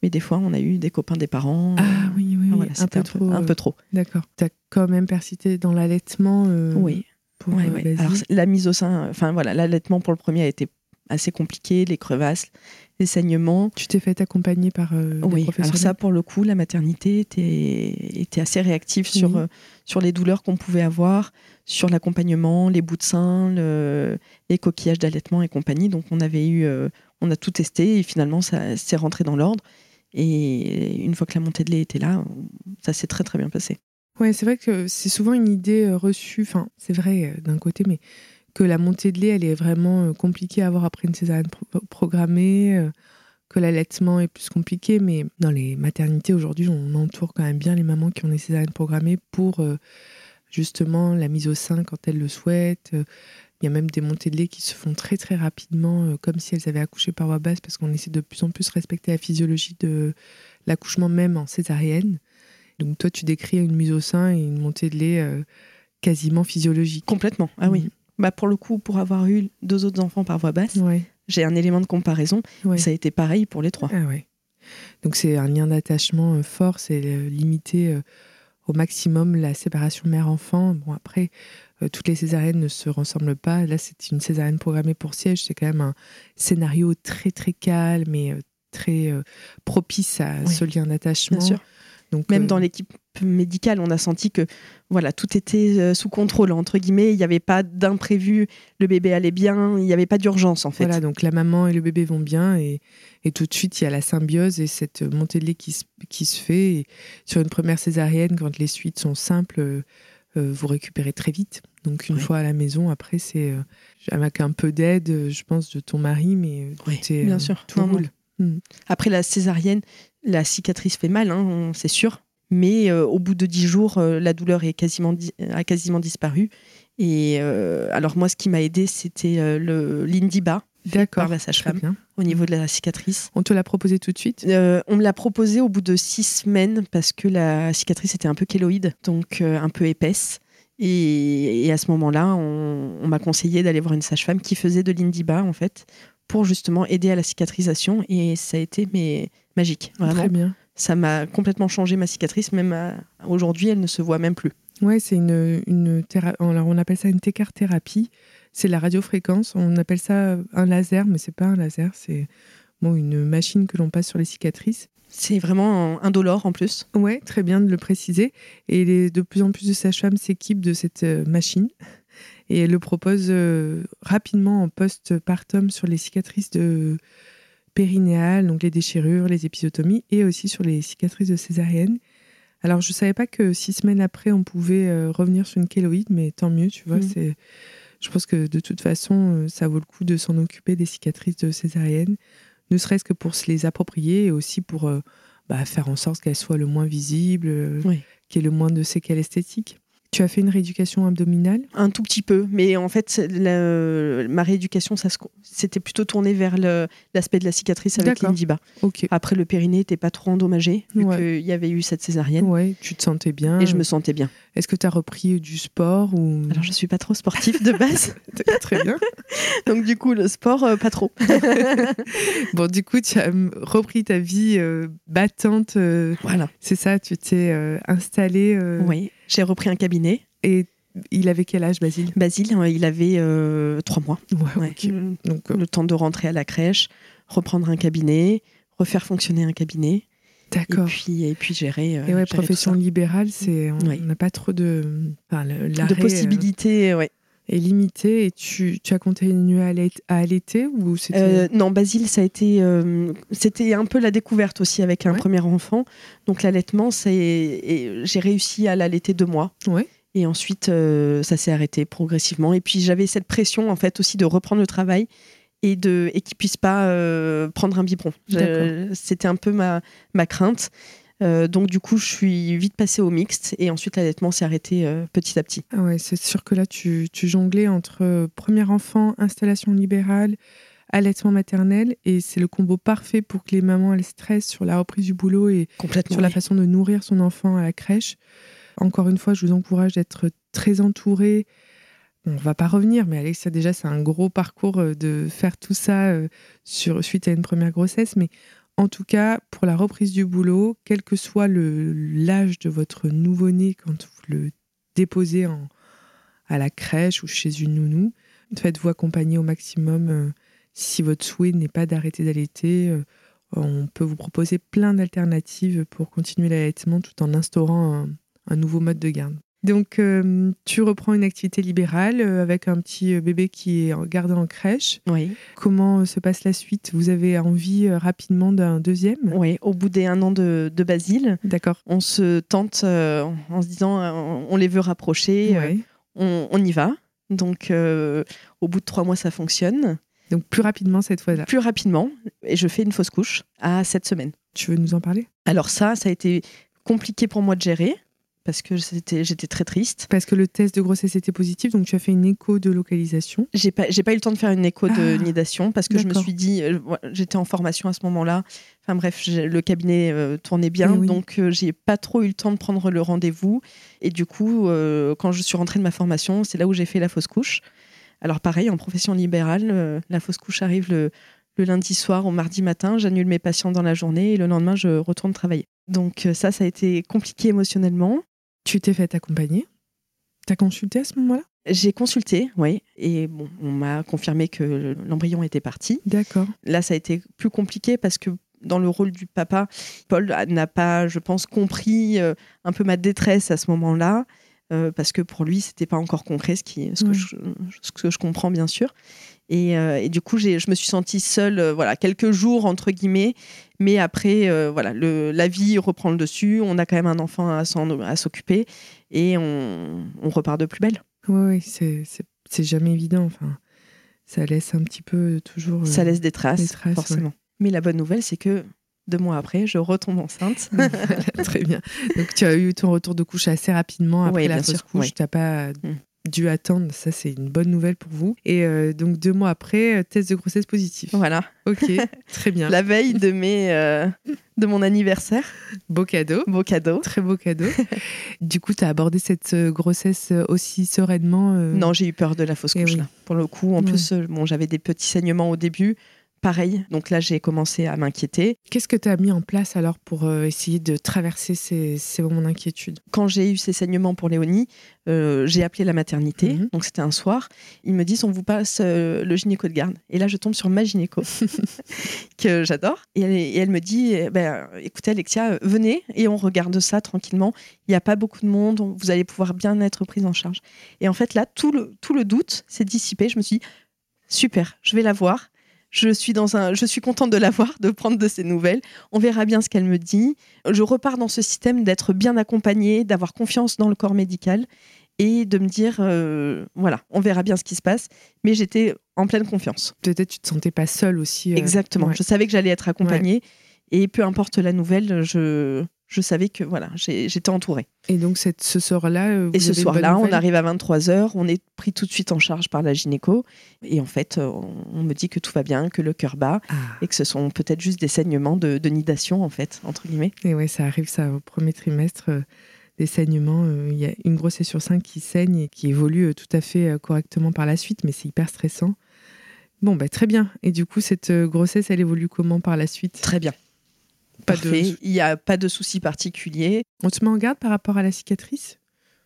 mais des fois on a eu des copains des parents. ah oui, oui, oui. Ah, voilà, un peu trop. un euh, peu trop. D'accord. T'as quand même persisté dans l'allaitement euh, Oui. Pour Ouais, euh, ouais. Alors, la mise au sein, enfin voilà, l'allaitement pour le premier a été assez compliqué, les crevasses, les saignements. Tu t'es fait accompagner par euh, des Oui, alors professionnels ça, pour le coup, la maternité était, était assez réactive sur, euh, sur les douleurs qu'on pouvait avoir, sur l'accompagnement, les bouts de sein, le- les coquillages d'allaitement et compagnie. Donc, on avait eu, euh, on a tout testé et finalement, ça s'est rentré dans l'ordre. Et une fois que la montée de lait était là, ça s'est très très bien passé. C'est vrai que c'est souvent une idée euh, reçue, enfin, c'est vrai euh, d'un côté, mais que la montée de lait, elle est vraiment euh, compliquée à avoir après une césarienne pro- programmée, que l'allaitement est plus compliqué, mais dans les maternités aujourd'hui, on entoure quand même bien les mamans qui ont des césariennes programmées pour justement la mise au sein quand elles le souhaitent. Il y a même des montées de lait qui se font très très rapidement, comme si elles avaient accouché par voie basse, parce qu'on essaie de plus en plus respecter la physiologie de l'accouchement même en césarienne. Donc toi, tu décris une mise au sein et une montée de lait euh, quasiment physiologique. Complètement. Ah oui. Bah pour le coup, pour avoir eu deux autres enfants par voie basse, Ouais. j'ai un élément de comparaison. ouais. Ça a été pareil pour les trois. Ah ouais. Donc c'est un lien d'attachement euh, fort, c'est euh, limiter au maximum la séparation mère-enfant. Bon après, toutes les césariennes ne se ressemblent pas. Là, c'est une césarienne programmée pour siège. C'est quand même un scénario très très calme et très propice à Oui. ce lien d'attachement. Donc, Même euh, dans l'équipe médicale, on a senti que voilà, tout était euh, sous contrôle, entre guillemets. Il n'y avait pas d'imprévu, le bébé allait bien, il n'y avait pas d'urgence, en fait. Voilà, donc la maman et le bébé vont bien et, et tout de suite il y a la symbiose et cette montée de lait qui se, qui se fait. Et sur une première césarienne, quand les suites sont simples, euh, vous récupérez très vite. Donc une fois à la maison, après c'est euh, avec un peu d'aide, je pense, de ton mari, mais Oui, tout est, bien sûr. tout Non, non. roule. Après la césarienne, la cicatrice fait mal, hein, c'est sûr. Mais euh, au bout de dix jours, euh, la douleur est quasiment a quasiment disparu. Et euh, alors moi, ce qui m'a aidé, c'était le l'indiba par la sage-femme au niveau de la cicatrice. On te l'a proposé tout de suite? On me l'a proposé au bout de six semaines parce que la cicatrice était un peu kéloïde, donc un peu épaisse. Et, et à ce moment-là, on, on m'a conseillé d'aller voir une sage-femme qui faisait de l'indiba, en fait, pour justement aider à la cicatrisation. Et ça a été mais, magique, vraiment. Très bien. Ça m'a complètement changé ma cicatrice, même à- aujourd'hui, elle ne se voit même plus. Ouais, c'est une, une théra- alors on appelle ça une técar-thérapie. C'est la radiofréquence. On appelle ça un laser, mais c'est pas un laser. C'est bon, une machine que l'on passe sur les cicatrices. C'est vraiment indolore en plus. Ouais, très bien de le préciser. Et les- de plus en plus de sages-femmes s'équipent de cette euh, machine et elles le proposent euh, rapidement en post-partum sur les cicatrices de périnéales, donc les déchirures, les épisiotomies, et aussi sur les cicatrices de césarienne. Alors, je savais pas que six semaines après, on pouvait euh, revenir sur une kéloïde, mais tant mieux, tu vois. C'est, je pense que de toute façon, euh, ça vaut le coup de s'en occuper des cicatrices de césarienne, ne serait-ce que pour se les approprier et aussi pour euh, bah, faire en sorte qu'elles soient le moins visibles, Oui. qu'il y ait le moins de séquelles esthétiques. Tu as fait une rééducation abdominale? Un tout petit peu, mais en fait, la- ma rééducation, ça c'était plutôt tourné vers l'aspect de la cicatrice avec l'indiba. Ok. Après, le périnée n'était pas trop endommagé, vu Ouais. qu'il y avait eu cette césarienne, Ouais, tu te sentais bien. et je me sentais bien. Est-ce que tu as repris du sport ou? Alors, je suis pas trop sportive de base, [LAUGHS] Très bien. [LAUGHS] donc du coup, le sport, euh, pas trop. [LAUGHS] Bon, du coup, tu as repris ta vie euh, battante. euh, Voilà. c'est ça, tu t'es installé. euh, Oui, j'ai repris un cabinet. Et il avait quel âge, Basile? Basile, euh, il avait euh, trois mois. Ouais, Ouais. ok. Donc, euh, Le temps de rentrer à la crèche, reprendre un cabinet, refaire fonctionner un cabinet, et d'accord. puis, et puis gérer. euh, Et ouais, gérer profession libérale, c'est on n'a pas trop de, enfin, de possibilités. ouais. Est limité. Et tu, tu as continué à à allaiter ou c'était Euh, non, Basile, ça a été, euh, c'était un peu la découverte aussi avec un Ouais. premier enfant. Donc l'allaitement, c'est, et j'ai réussi à l'allaiter deux mois. Ouais. Et ensuite, euh, ça s'est arrêté progressivement. Et puis j'avais cette pression en fait aussi de reprendre le travail et de et qu'il puisse pas prendre un biberon. C'était un peu ma ma crainte. Euh, donc du coup, je suis vite passée au mixte et ensuite l'allaitement s'est arrêté euh, petit à petit. Ah ouais, c'est sûr que là, tu, tu jonglais entre euh, premier enfant, installation libérale, allaitement maternel, et c'est le combo parfait pour que les mamans elles stressent sur la reprise du boulot et Complètement. sur la oui. façon de nourrir son enfant à la crèche. Encore une fois, je vous encourage d'être très entouré. On va pas revenir, mais Alexia, déjà, c'est un gros parcours de faire tout ça sur, suite à une première grossesse. Mais en tout cas, pour la reprise du boulot, quel que soit l'âge de votre nouveau-né quand vous le déposez à la crèche ou chez une nounou, faites-vous accompagner au maximum. euh, si votre souhait n'est pas d'arrêter d'allaiter, euh, on peut vous proposer plein d'alternatives pour continuer l'allaitement tout en instaurant un nouveau mode de garde. Donc, euh, tu reprends une activité libérale euh, avec un petit euh, bébé qui est gardé en crèche. Oui. Comment se passe la suite? Vous avez envie rapidement d'un deuxième? Oui. Au bout des un an de, de Basile, D'accord. on se tente euh, en se disant euh, on les veut rapprocher, Ouais. on, on y va. Donc au bout de trois mois, ça fonctionne. Donc, plus rapidement cette fois-là. Plus rapidement, et je fais une fausse couche à sept semaines. Tu veux nous en parler? Alors ça, ça a été compliqué pour moi de gérer parce que j'étais très triste. Parce que le test de grossesse était positif, donc tu as fait une écho de localisation. J'ai pas, eu le temps de faire une écho de Ah, nidation parce que je me suis dit, euh, j'étais en formation à ce moment-là. Enfin bref, le cabinet euh, tournait bien, Eh oui. donc euh, j'ai pas trop eu le temps de prendre le rendez-vous. Et du coup, quand je suis rentrée de ma formation, c'est là où j'ai fait la fausse couche. Alors pareil, en profession libérale, la fausse couche arrive le, le lundi soir au mardi matin. J'annule mes patients dans la journée et le lendemain, je retourne travailler. Donc ça, ça a été compliqué émotionnellement. Tu t'es fait accompagner? T'as consulté à ce moment-là? J'ai consulté, oui, et bon, on m'a confirmé que l'embryon était parti. D'accord. Là, ça a été plus compliqué parce que dans le rôle du papa. Paul n'a pas, je pense, compris euh, un peu ma détresse à ce moment-là. Euh, parce que pour lui, c'était pas encore concret, ce, qui, ce, que je, ce, que je, comprends bien sûr. Et, euh, et du coup, je me suis sentie seule, voilà, quelques jours entre guillemets. Mais après, voilà, le, la vie reprend le dessus. On a quand même un enfant à, à s'occuper et on, on, repart de plus belle. Oui, c'est jamais évident. Enfin, ça laisse un petit peu toujours. ça laisse des traces, des traces forcément. Mais la bonne nouvelle, c'est que deux mois après, je retombe enceinte. [LAUGHS] très bien. Donc, tu as eu ton retour de couche assez rapidement après la fausse couche. Tu n'as pas mm. Dû attendre. Ça, c'est une bonne nouvelle pour vous. Et euh, donc, deux mois après, euh, test de grossesse positif. Voilà. Ok, [LAUGHS] très bien. la veille de, mes, euh, de mon anniversaire. Beau cadeau. Beau cadeau. Très beau cadeau. [LAUGHS] du coup, tu as abordé cette grossesse aussi sereinement Non, j'ai eu peur de la fausse eh couche. Là. Pour le coup, en plus, bon, j'avais des petits saignements au début pareil. Donc là, j'ai commencé à m'inquiéter. Qu'est-ce que tu as mis en place alors pour euh, essayer de traverser ces, moments d'inquiétude? Quand j'ai eu ces saignements pour Léonie, euh, j'ai appelé la maternité. Mhm. Donc c'était un soir. Ils me disent on vous passe euh, le gynéco de garde. Et là, je tombe sur ma gynéco [LAUGHS] que j'adore. Et, elle, me dit eh ben, écoutez, Alexia, venez et on regarde ça tranquillement. Il n'y a pas beaucoup de monde. Vous allez pouvoir bien être prise en charge. Et en fait, là, tout le, tout le doute s'est dissipé. Je me suis dit super, je vais la voir je suis dans un, je suis contente de la voir, de prendre de ses nouvelles. On verra bien ce qu'elle me dit. Je repars dans ce système d'être bien accompagnée, d'avoir confiance dans le corps médical et de me dire, euh, voilà, on verra bien ce qui se passe. Mais j'étais en pleine confiance. Peut-être tu te sentais pas seule aussi. Euh, Exactement. Je savais que j'allais être accompagnée. Et peu importe la nouvelle, je, je savais que voilà, j'étais entourée. Et donc cette, ce soir-là, euh, et ce soir-là, on arrive à 23 h on est pris tout de suite en charge par la gynéco, et en fait, euh, on me dit que tout va bien, que le cœur bat, ah. et que ce sont peut-être juste des saignements de, nidation en fait, entre guillemets. Et ouais, ça arrive ça au premier trimestre. Euh, des saignements, il y a une grossesse sur cinq qui saigne et qui évolue tout à fait correctement par la suite, mais c'est hyper stressant. Bon, bah, très bien. Et du coup, cette grossesse, elle évolue comment par la suite? Très bien. Parfait. Il n'y a pas de souci particulier. On te met en garde par rapport à la cicatrice?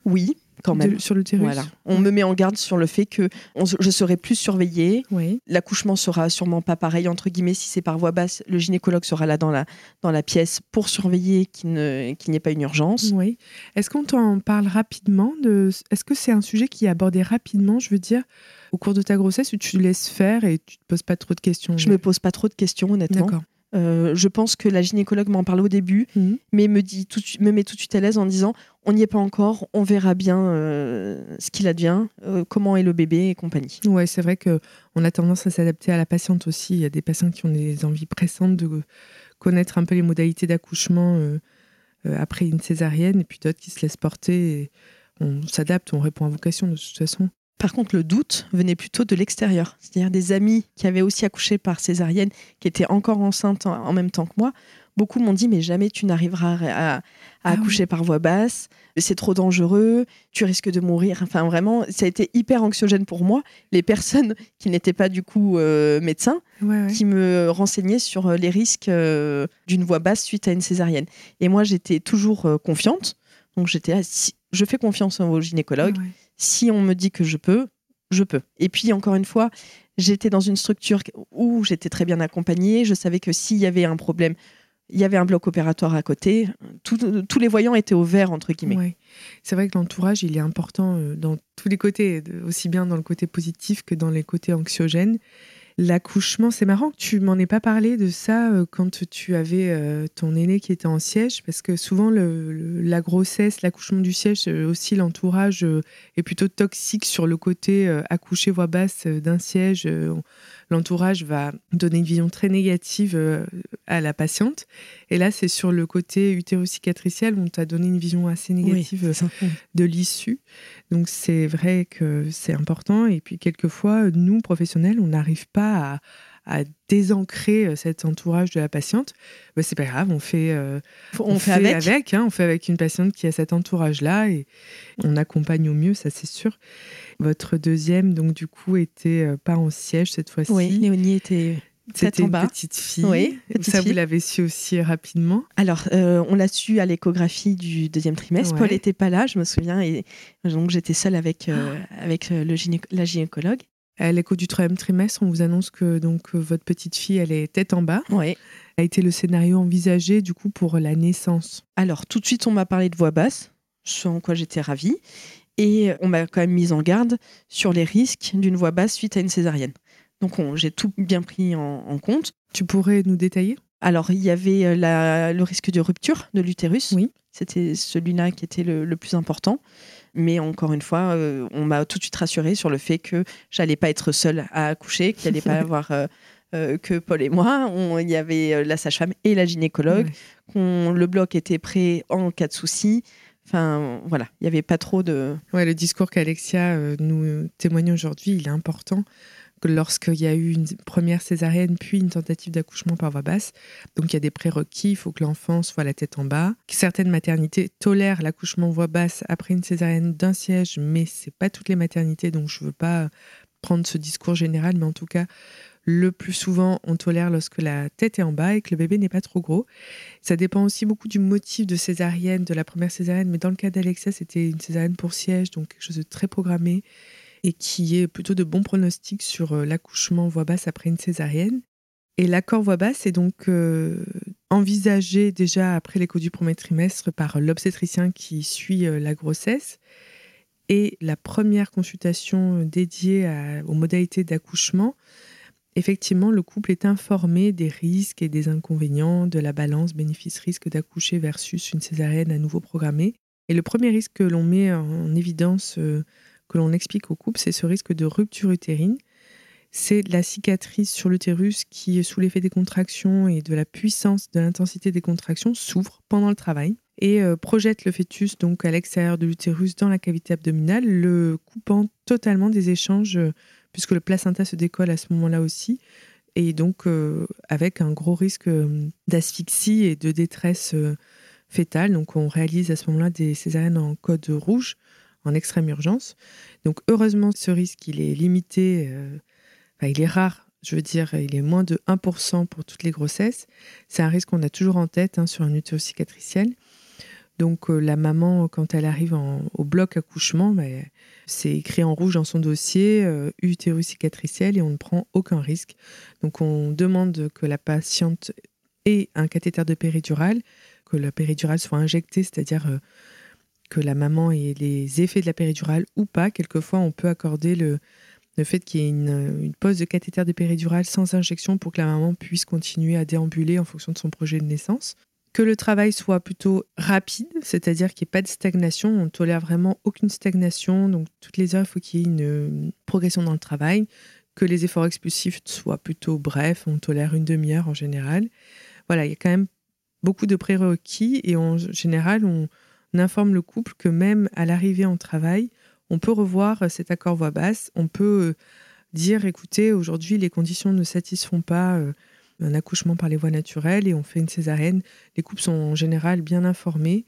Oui, quand même. sur l'utérus? Voilà. On me met en garde sur le fait que je serai plus surveillée. Oui. L'accouchement sera sûrement pas pareil, entre guillemets, si c'est par voie basse. Le gynécologue sera là dans la, dans la pièce pour surveiller qu'il n'y ait pas une urgence. Oui. Est-ce qu'on t'en parle rapidement de... Est-ce que c'est un sujet qui est abordé rapidement, je veux dire, au cours de ta grossesse, tu laisses faire et tu te poses pas trop de questions? Je me pose pas trop de questions, honnêtement. D'accord. Euh, je pense que la gynécologue m'en parle au début, mhm. mais me, dit tout, me met tout de suite à l'aise en disant on n'y est pas encore, on verra bien euh, ce qu'il advient, euh, comment est le bébé et compagnie. Ouais, c'est vrai qu'on a tendance à s'adapter à la patiente aussi. Il y a des patients qui ont des envies pressantes de connaître un peu les modalités d'accouchement après une césarienne, et puis d'autres qui se laissent porter. on s'adapte, on répond à vocation de toute façon. Par contre, le doute venait plutôt de l'extérieur, c'est-à-dire des amis qui avaient aussi accouché par césarienne, qui étaient encore enceintes en, même temps que moi. Beaucoup m'ont dit mais jamais tu n'arriveras à, ah accoucher par voie basse, c'est trop dangereux, tu risques de mourir. Enfin vraiment, ça a été hyper anxiogène pour moi. Les personnes [LAUGHS] qui n'étaient pas du coup euh, médecins, qui me renseignaient sur euh, les risques euh, d'une voie basse suite à une césarienne. Et moi j'étais toujours confiante, donc j'étais je fais confiance au gynécologue si on me dit que je peux, je peux. Et puis, encore une fois, j'étais dans une structure où j'étais très bien accompagnée. Je savais que s'il y avait un problème, il y avait un bloc opératoire à côté. tous les voyants étaient au vert, entre guillemets. C'est vrai que l'entourage, il est important euh, dans tous les côtés, aussi bien dans le côté positif que dans les côtés anxiogènes. L'accouchement, c'est marrant que tu m'en aies pas parlé de ça euh, quand tu avais euh, ton aîné qui était en siège, parce que souvent la grossesse, l'accouchement du siège, euh, aussi l'entourage est plutôt toxique sur le côté accoucher voix basse d'un siège l'entourage va donner une vision très négative euh, à la patiente. Et là, c'est sur le côté utéro-cicatriciel où on t'a donné une vision assez négative euh, de l'issue. Donc c'est vrai que c'est important. Et puis quelquefois, nous, professionnels, on n'arrive pas à, désancrer euh, cet entourage de la patiente, bah, c'est pas grave, on fait, on, fait, avec, hein, on fait avec une patiente qui a cet entourage-là et on accompagne au mieux, ça c'est sûr. Votre deuxième, donc du coup, était euh, pas en siège cette fois-ci. Oui, Léonie était c'était une petite fille. Oui, ça, vous l'avez su aussi rapidement Alors, euh, on l'a su à l'échographie du deuxième trimestre. Paul n'était pas là, je me souviens, et donc j'étais seule avec, euh, avec le la gynécologue. À l'écho du troisième trimestre, on vous annonce que donc votre petite fille, elle est tête en bas. Oui. A été le scénario envisagé du coup pour la naissance? Alors tout de suite, on m'a parlé de voix basse, ce en quoi j'étais ravie, et on m'a quand même mise en garde sur les risques d'une voix basse suite à une césarienne. Donc j'ai tout bien pris en, compte. Tu pourrais nous détailler? Alors il y avait euh, le risque de rupture de l'utérus. Oui. C'était celui-là qui était le, plus important. Mais encore une fois, euh, on m'a tout de suite rassurée sur le fait que j'allais pas être seule à accoucher, qu'il allait pas [LAUGHS] avoir euh, que Paul et moi. Il y avait la sage-femme et la gynécologue. le bloc était prêt en cas de souci. Enfin, voilà, il n'y avait pas trop de. Ouais, le discours qu'Alexia nous témoigne aujourd'hui, il est important lorsqu'il y a eu une première césarienne, puis une tentative d'accouchement par voie basse. Donc il y a des prérequis, il faut que l'enfant soit la tête en bas. Certaines maternités tolèrent l'accouchement voie basse après une césarienne d'un siège, mais c'est pas toutes les maternités, donc je veux pas prendre ce discours général, mais en tout cas, le plus souvent, on tolère lorsque la tête est en bas et que le bébé n'est pas trop gros. Ça dépend aussi beaucoup du motif de césarienne, de la première césarienne, mais dans le cas d'Alexia, c'était une césarienne pour siège, donc quelque chose de très programmé et qui est plutôt de bons pronostics sur euh, l'accouchement voix basse après une césarienne. Et l'accord voix basse est donc euh, envisagé déjà après l'écho du premier trimestre par l'obstétricien qui suit euh, la grossesse. Et la première consultation dédiée aux modalités d'accouchement, effectivement, le couple est informé des risques et des inconvénients de la balance bénéfice-risque d'accoucher versus une césarienne à nouveau programmée. Et le premier risque que l'on met en évidence que l'on explique au couple, c'est ce risque de rupture utérine. C'est la cicatrice sur l'utérus qui, sous l'effet des contractions et de la puissance de l'intensité des contractions, s'ouvre pendant le travail et euh, projette le fœtus donc à l'extérieur de l'utérus dans la cavité abdominale, le coupant totalement des échanges euh, puisque le placenta se décolle à ce moment-là aussi et donc euh, avec un gros risque d'asphyxie et de détresse fétale. Donc on réalise à ce moment-là des césariennes en code rouge en extrême urgence. Donc heureusement, ce risque, il est limité, euh, enfin, il est rare, je veux dire, il est moins de 1% pour toutes les grossesses. C'est un risque qu'on a toujours en tête hein, sur un utérus cicatriciel. Donc euh, la maman, quand elle arrive au bloc accouchement, ben, c'est écrit en rouge dans son dossier euh, utérus cicatriciel et on ne prend aucun risque. Donc on demande que la patiente ait un cathéter de péridurale, que la péridurale soit injectée, c'est-à-dire que la maman ait les effets de la péridurale ou pas. Quelquefois, on peut accorder le, le fait qu'il y ait une, une, pose de cathéter de péridurale sans injection pour que la maman puisse continuer à déambuler en fonction de son projet de naissance. Que le travail soit plutôt rapide, c'est-à-dire qu'il n'y ait pas de stagnation. On ne tolère vraiment aucune stagnation. Donc, toutes les heures, il faut qu'il y ait une progression dans le travail. Que les efforts expulsifs soient plutôt brefs. On tolère une demi-heure en général. Voilà, il y a quand même beaucoup de prérequis et en général, on, informe le couple que même à l'arrivée en travail, on peut revoir euh, cet accord voix basse, on peut euh, dire écoutez, aujourd'hui les conditions ne satisfont pas euh, un accouchement par les voies naturelles et on fait une césarienne. Les couples sont en général bien informés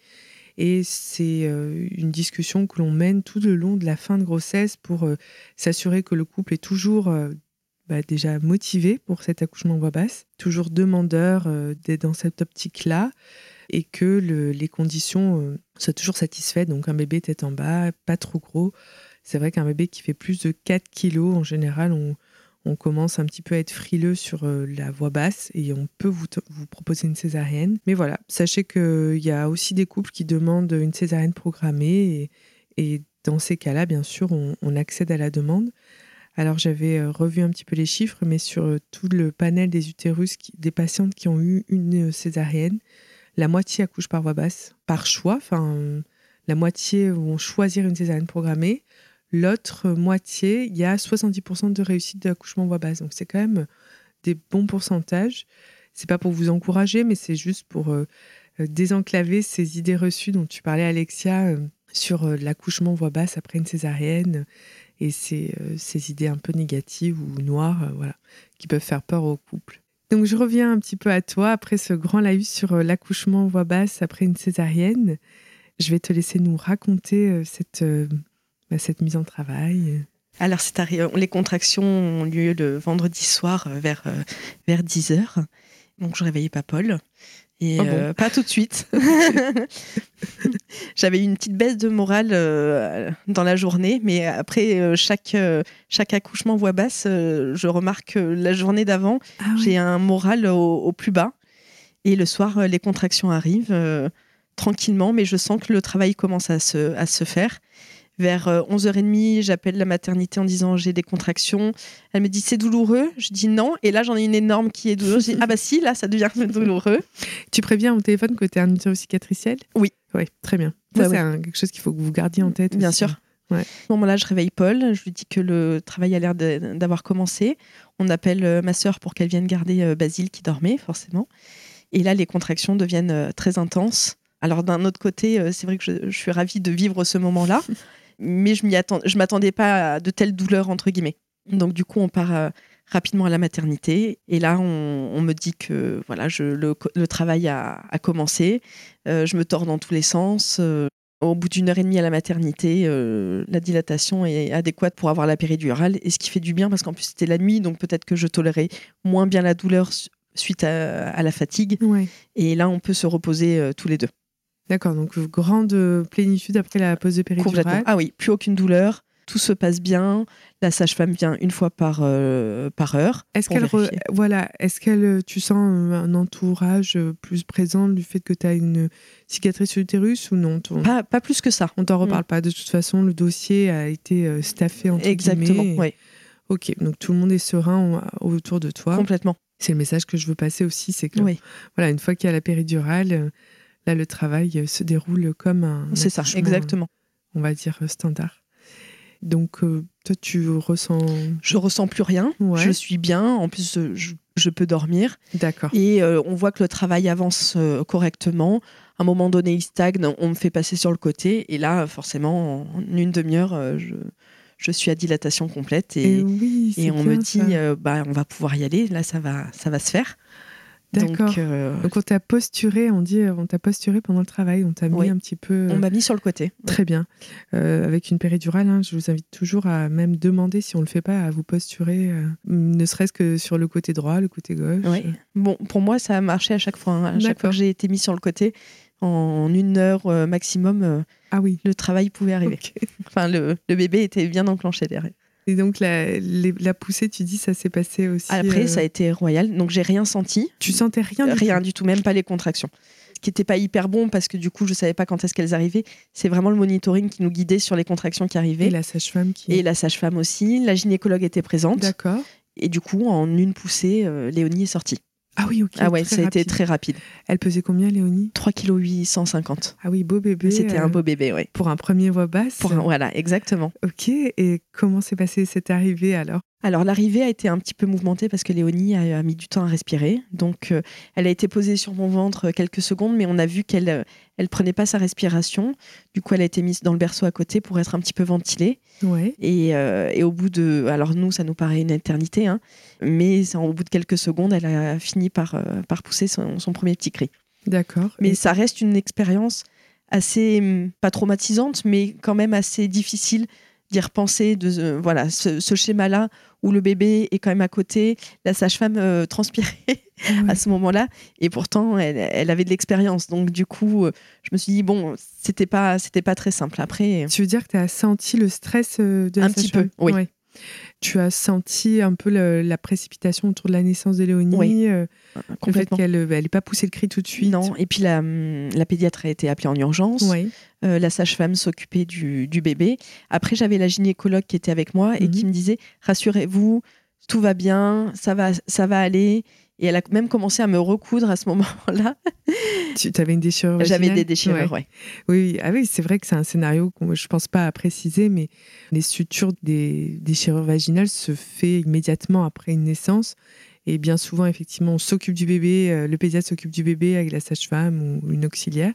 et c'est une discussion que l'on mène tout le long de la fin de grossesse pour s'assurer que le couple est toujours bah, déjà motivé pour cet accouchement voix basse, toujours demandeur d'être dans cette optique-là et que les conditions euh, soient toujours satisfaites. Donc un bébé tête en bas, pas trop gros. C'est vrai qu'un bébé qui fait plus de 4 kilos, en général, on, commence un petit peu à être frileux sur euh, la voix basse et on peut vous, proposer une césarienne. Mais voilà, sachez qu'il y a aussi des couples qui demandent une césarienne programmée et, dans ces cas-là, bien sûr, on, accède à la demande. Alors j'avais euh, revu un petit peu les chiffres, mais sur tout le panel des utérus des patientes qui ont eu une césarienne, la moitié accouche par voie basse, par choix. Enfin, la moitié vont choisir une césarienne programmée. L'autre moitié, il y a 70% de réussite d'accouchement voie basse. Donc, c'est quand même des bons pourcentages. C'est pas pour vous encourager, mais c'est juste pour euh, euh, désenclaver ces idées reçues dont tu parlais, Alexia, euh, sur l'accouchement voix basse après une césarienne et ces, ces idées un peu négatives ou noires, voilà, qui peuvent faire peur au couple. Donc je reviens un petit peu à toi après ce grand laïus sur l'accouchement voix basse après une césarienne. Je vais te laisser nous raconter cette, euh, bah, cette mise en travail. Alors c'est les contractions ont lieu le vendredi soir vers, vers 10h. Donc je réveillais pas Paul. Et Ah bon euh, pas tout de suite. [LAUGHS] J'avais eu une petite baisse de morale euh, dans la journée, mais après euh, chaque, euh, chaque accouchement voix basse, euh, je remarque que la journée d'avant, Ah j'ai un moral au, au plus bas. Et le soir, euh, les contractions arrivent euh, tranquillement, mais je sens que le travail commence à se, à se faire. Vers euh, 11h30, j'appelle la maternité en disant j'ai des contractions. Elle me dit c'est douloureux. Je dis non. Et là, j'en ai une énorme qui est douloureuse. Je dis ah bah si, là, ça devient [LAUGHS] douloureux. Tu préviens au téléphone que tu es un utérus cicatriciel? Oui. Oui, très bien. Ça, Ouais, c'est ouais. un- quelque chose qu'il faut que vous gardiez en tête. Bien aussi. sûr. Ouais. À ce moment-là, je réveille Paul. Je lui dis que le travail a l'air d'avoir commencé. On appelle euh, ma sœur pour qu'elle vienne garder euh, Basile qui dormait, forcément. Et là, les contractions deviennent euh, très intenses. Alors, d'un autre côté, euh, c'est vrai que je, je suis ravie de vivre ce moment-là, mais je m'y attends, je m'attendais pas à de telles douleurs, entre guillemets. Donc, du coup, on part euh, rapidement à la maternité. Et là, on, on me dit que voilà, je, le, le travail a, a commencé. Euh, je me tords dans tous les sens. Euh, au bout d'une heure et demie à la maternité, la dilatation est adéquate pour avoir la péridurale, et ce qui fait du bien parce qu'en plus c'était la nuit, donc peut-être que je tolérais moins bien la douleur su- suite à, à la fatigue. Ouais. Et là, on peut se reposer tous les deux. D'accord, donc grande plénitude après la pause de péridurale. Ah oui, plus aucune douleur. Tout se passe bien. La sage-femme vient une fois par, euh, par heure. Est-ce qu'elle re- voilà, est-ce qu'elle euh, tu sens un entourage euh, plus présent du fait que tu as une cicatrice sur l'utérus ou non Pas, pas plus que ça. On t'en reparle pas. De toute façon, le dossier a été staffé entre Exactement. guillemets. ouais, Ok, donc tout le monde est serein au- autour de toi. complètement. C'est le message que je veux passer aussi, c'est que Oui, voilà, une fois qu'il y a la péridurale, là le travail euh, se déroule comme un c'est ça, exactement. On va dire euh, standard. Donc euh, toi tu ressens Je ressens plus rien. Ouais. Je suis bien. En plus, je, je peux dormir. d'accord. Et euh, on voit que le travail avance euh, correctement. À un moment donné, il stagne, on me fait passer sur le côté. Et là, forcément, en une demi-heure, euh, je, je suis à dilatation complète. Et Et, oui, et c'est on me dit, bah, on va pouvoir y aller. Là, ça va, ça va se faire. D'accord. Donc, euh, Donc on t'a posturé, on dit, euh, on t'a posturé pendant le travail, on t'a mis Oui. un petit peu. on m'a mis sur le côté. Très bien. Euh, avec une péridurale, hein, je vous invite toujours à même demander si on le fait pas, à vous posturer, euh, ne serait-ce que sur le côté droit, le côté gauche. Oui. Bon, pour moi, ça a marché à chaque fois. hein. À chaque fois que j'ai été mis sur le côté, en une heure maximum, Ah oui. le travail pouvait arriver. Enfin, le, le bébé était bien enclenché derrière. Et donc la, les- la poussée, tu dis, ça s'est passé aussi. Après, euh, ça a été royal. Donc, j'ai rien senti. Tu sentais rien du Rien tout. du tout, même pas les contractions. Ce qui n'était pas hyper bon parce que du coup, je savais pas quand est-ce qu'elles arrivaient. C'est vraiment le monitoring qui nous guidait sur les contractions qui arrivaient. Et la sage-femme qui. Et la sage-femme aussi. La gynécologue était présente. D'accord. Et du coup, en une poussée, euh, Léonie est sortie. Ah oui, ok. ah ouais, ça a été très rapide. Elle pesait combien, Léonie? 3 kg 850. Ah oui, beau bébé. C'était euh, un beau bébé, oui. Pour un premier voix basse. Pour un- Voilà, exactement. Ok. Et comment s'est passée cette arrivée alors? Alors l'arrivée a été un petit peu mouvementée parce que Léonie a, a mis du temps à respirer. Donc euh, elle a été posée sur mon ventre quelques secondes, mais on a vu qu'elle euh, elle prenait pas sa respiration. Du coup, elle a été mise dans le berceau à côté pour être un petit peu ventilée. Ouais. Et, euh, et au bout de, alors nous, ça nous paraît une éternité, hein, mais au bout de quelques secondes, elle a fini par, euh, par pousser son, son premier petit cri. D'accord. Mais Et- ça reste une expérience assez, hum, pas traumatisante, mais quand même assez difficile d'y repenser, de euh, voilà, ce, ce schéma-là où le bébé est quand même à côté, la sage-femme euh, transpirait [LAUGHS] Ah à ce moment-là, et pourtant elle, elle avait de l'expérience. Donc du coup, euh, je me suis dit bon, c'était pas, c'était pas très simple. Après, Tu veux dire que tu as senti le stress de la Un petit peu, oui. Ouais. Tu as senti un peu le- la précipitation autour de la naissance de Léonie, Oui, euh, le fait qu'elle n'ait pas poussé le cri tout de suite? Non, et puis la, la pédiatre a été appelée en urgence. Ouais. Euh, la sage-femme s'occupait du, du bébé. Après, j'avais la gynécologue qui était avec moi et Mhm. qui me disait rassurez-vous, tout va bien, ça va, ça va aller. Et elle a même commencé à me recoudre à ce moment-là. [LAUGHS] Tu avais une déchirure J'avais des déchirures, Ouais. ouais. Oui, oui. Ah oui, c'est vrai que c'est un scénario que je pense pas à préciser, mais les sutures des déchirures vaginales se fait immédiatement après une naissance. Et bien souvent, effectivement, on s'occupe du bébé, euh, le pédiatre s'occupe du bébé avec la sage-femme ou une auxiliaire,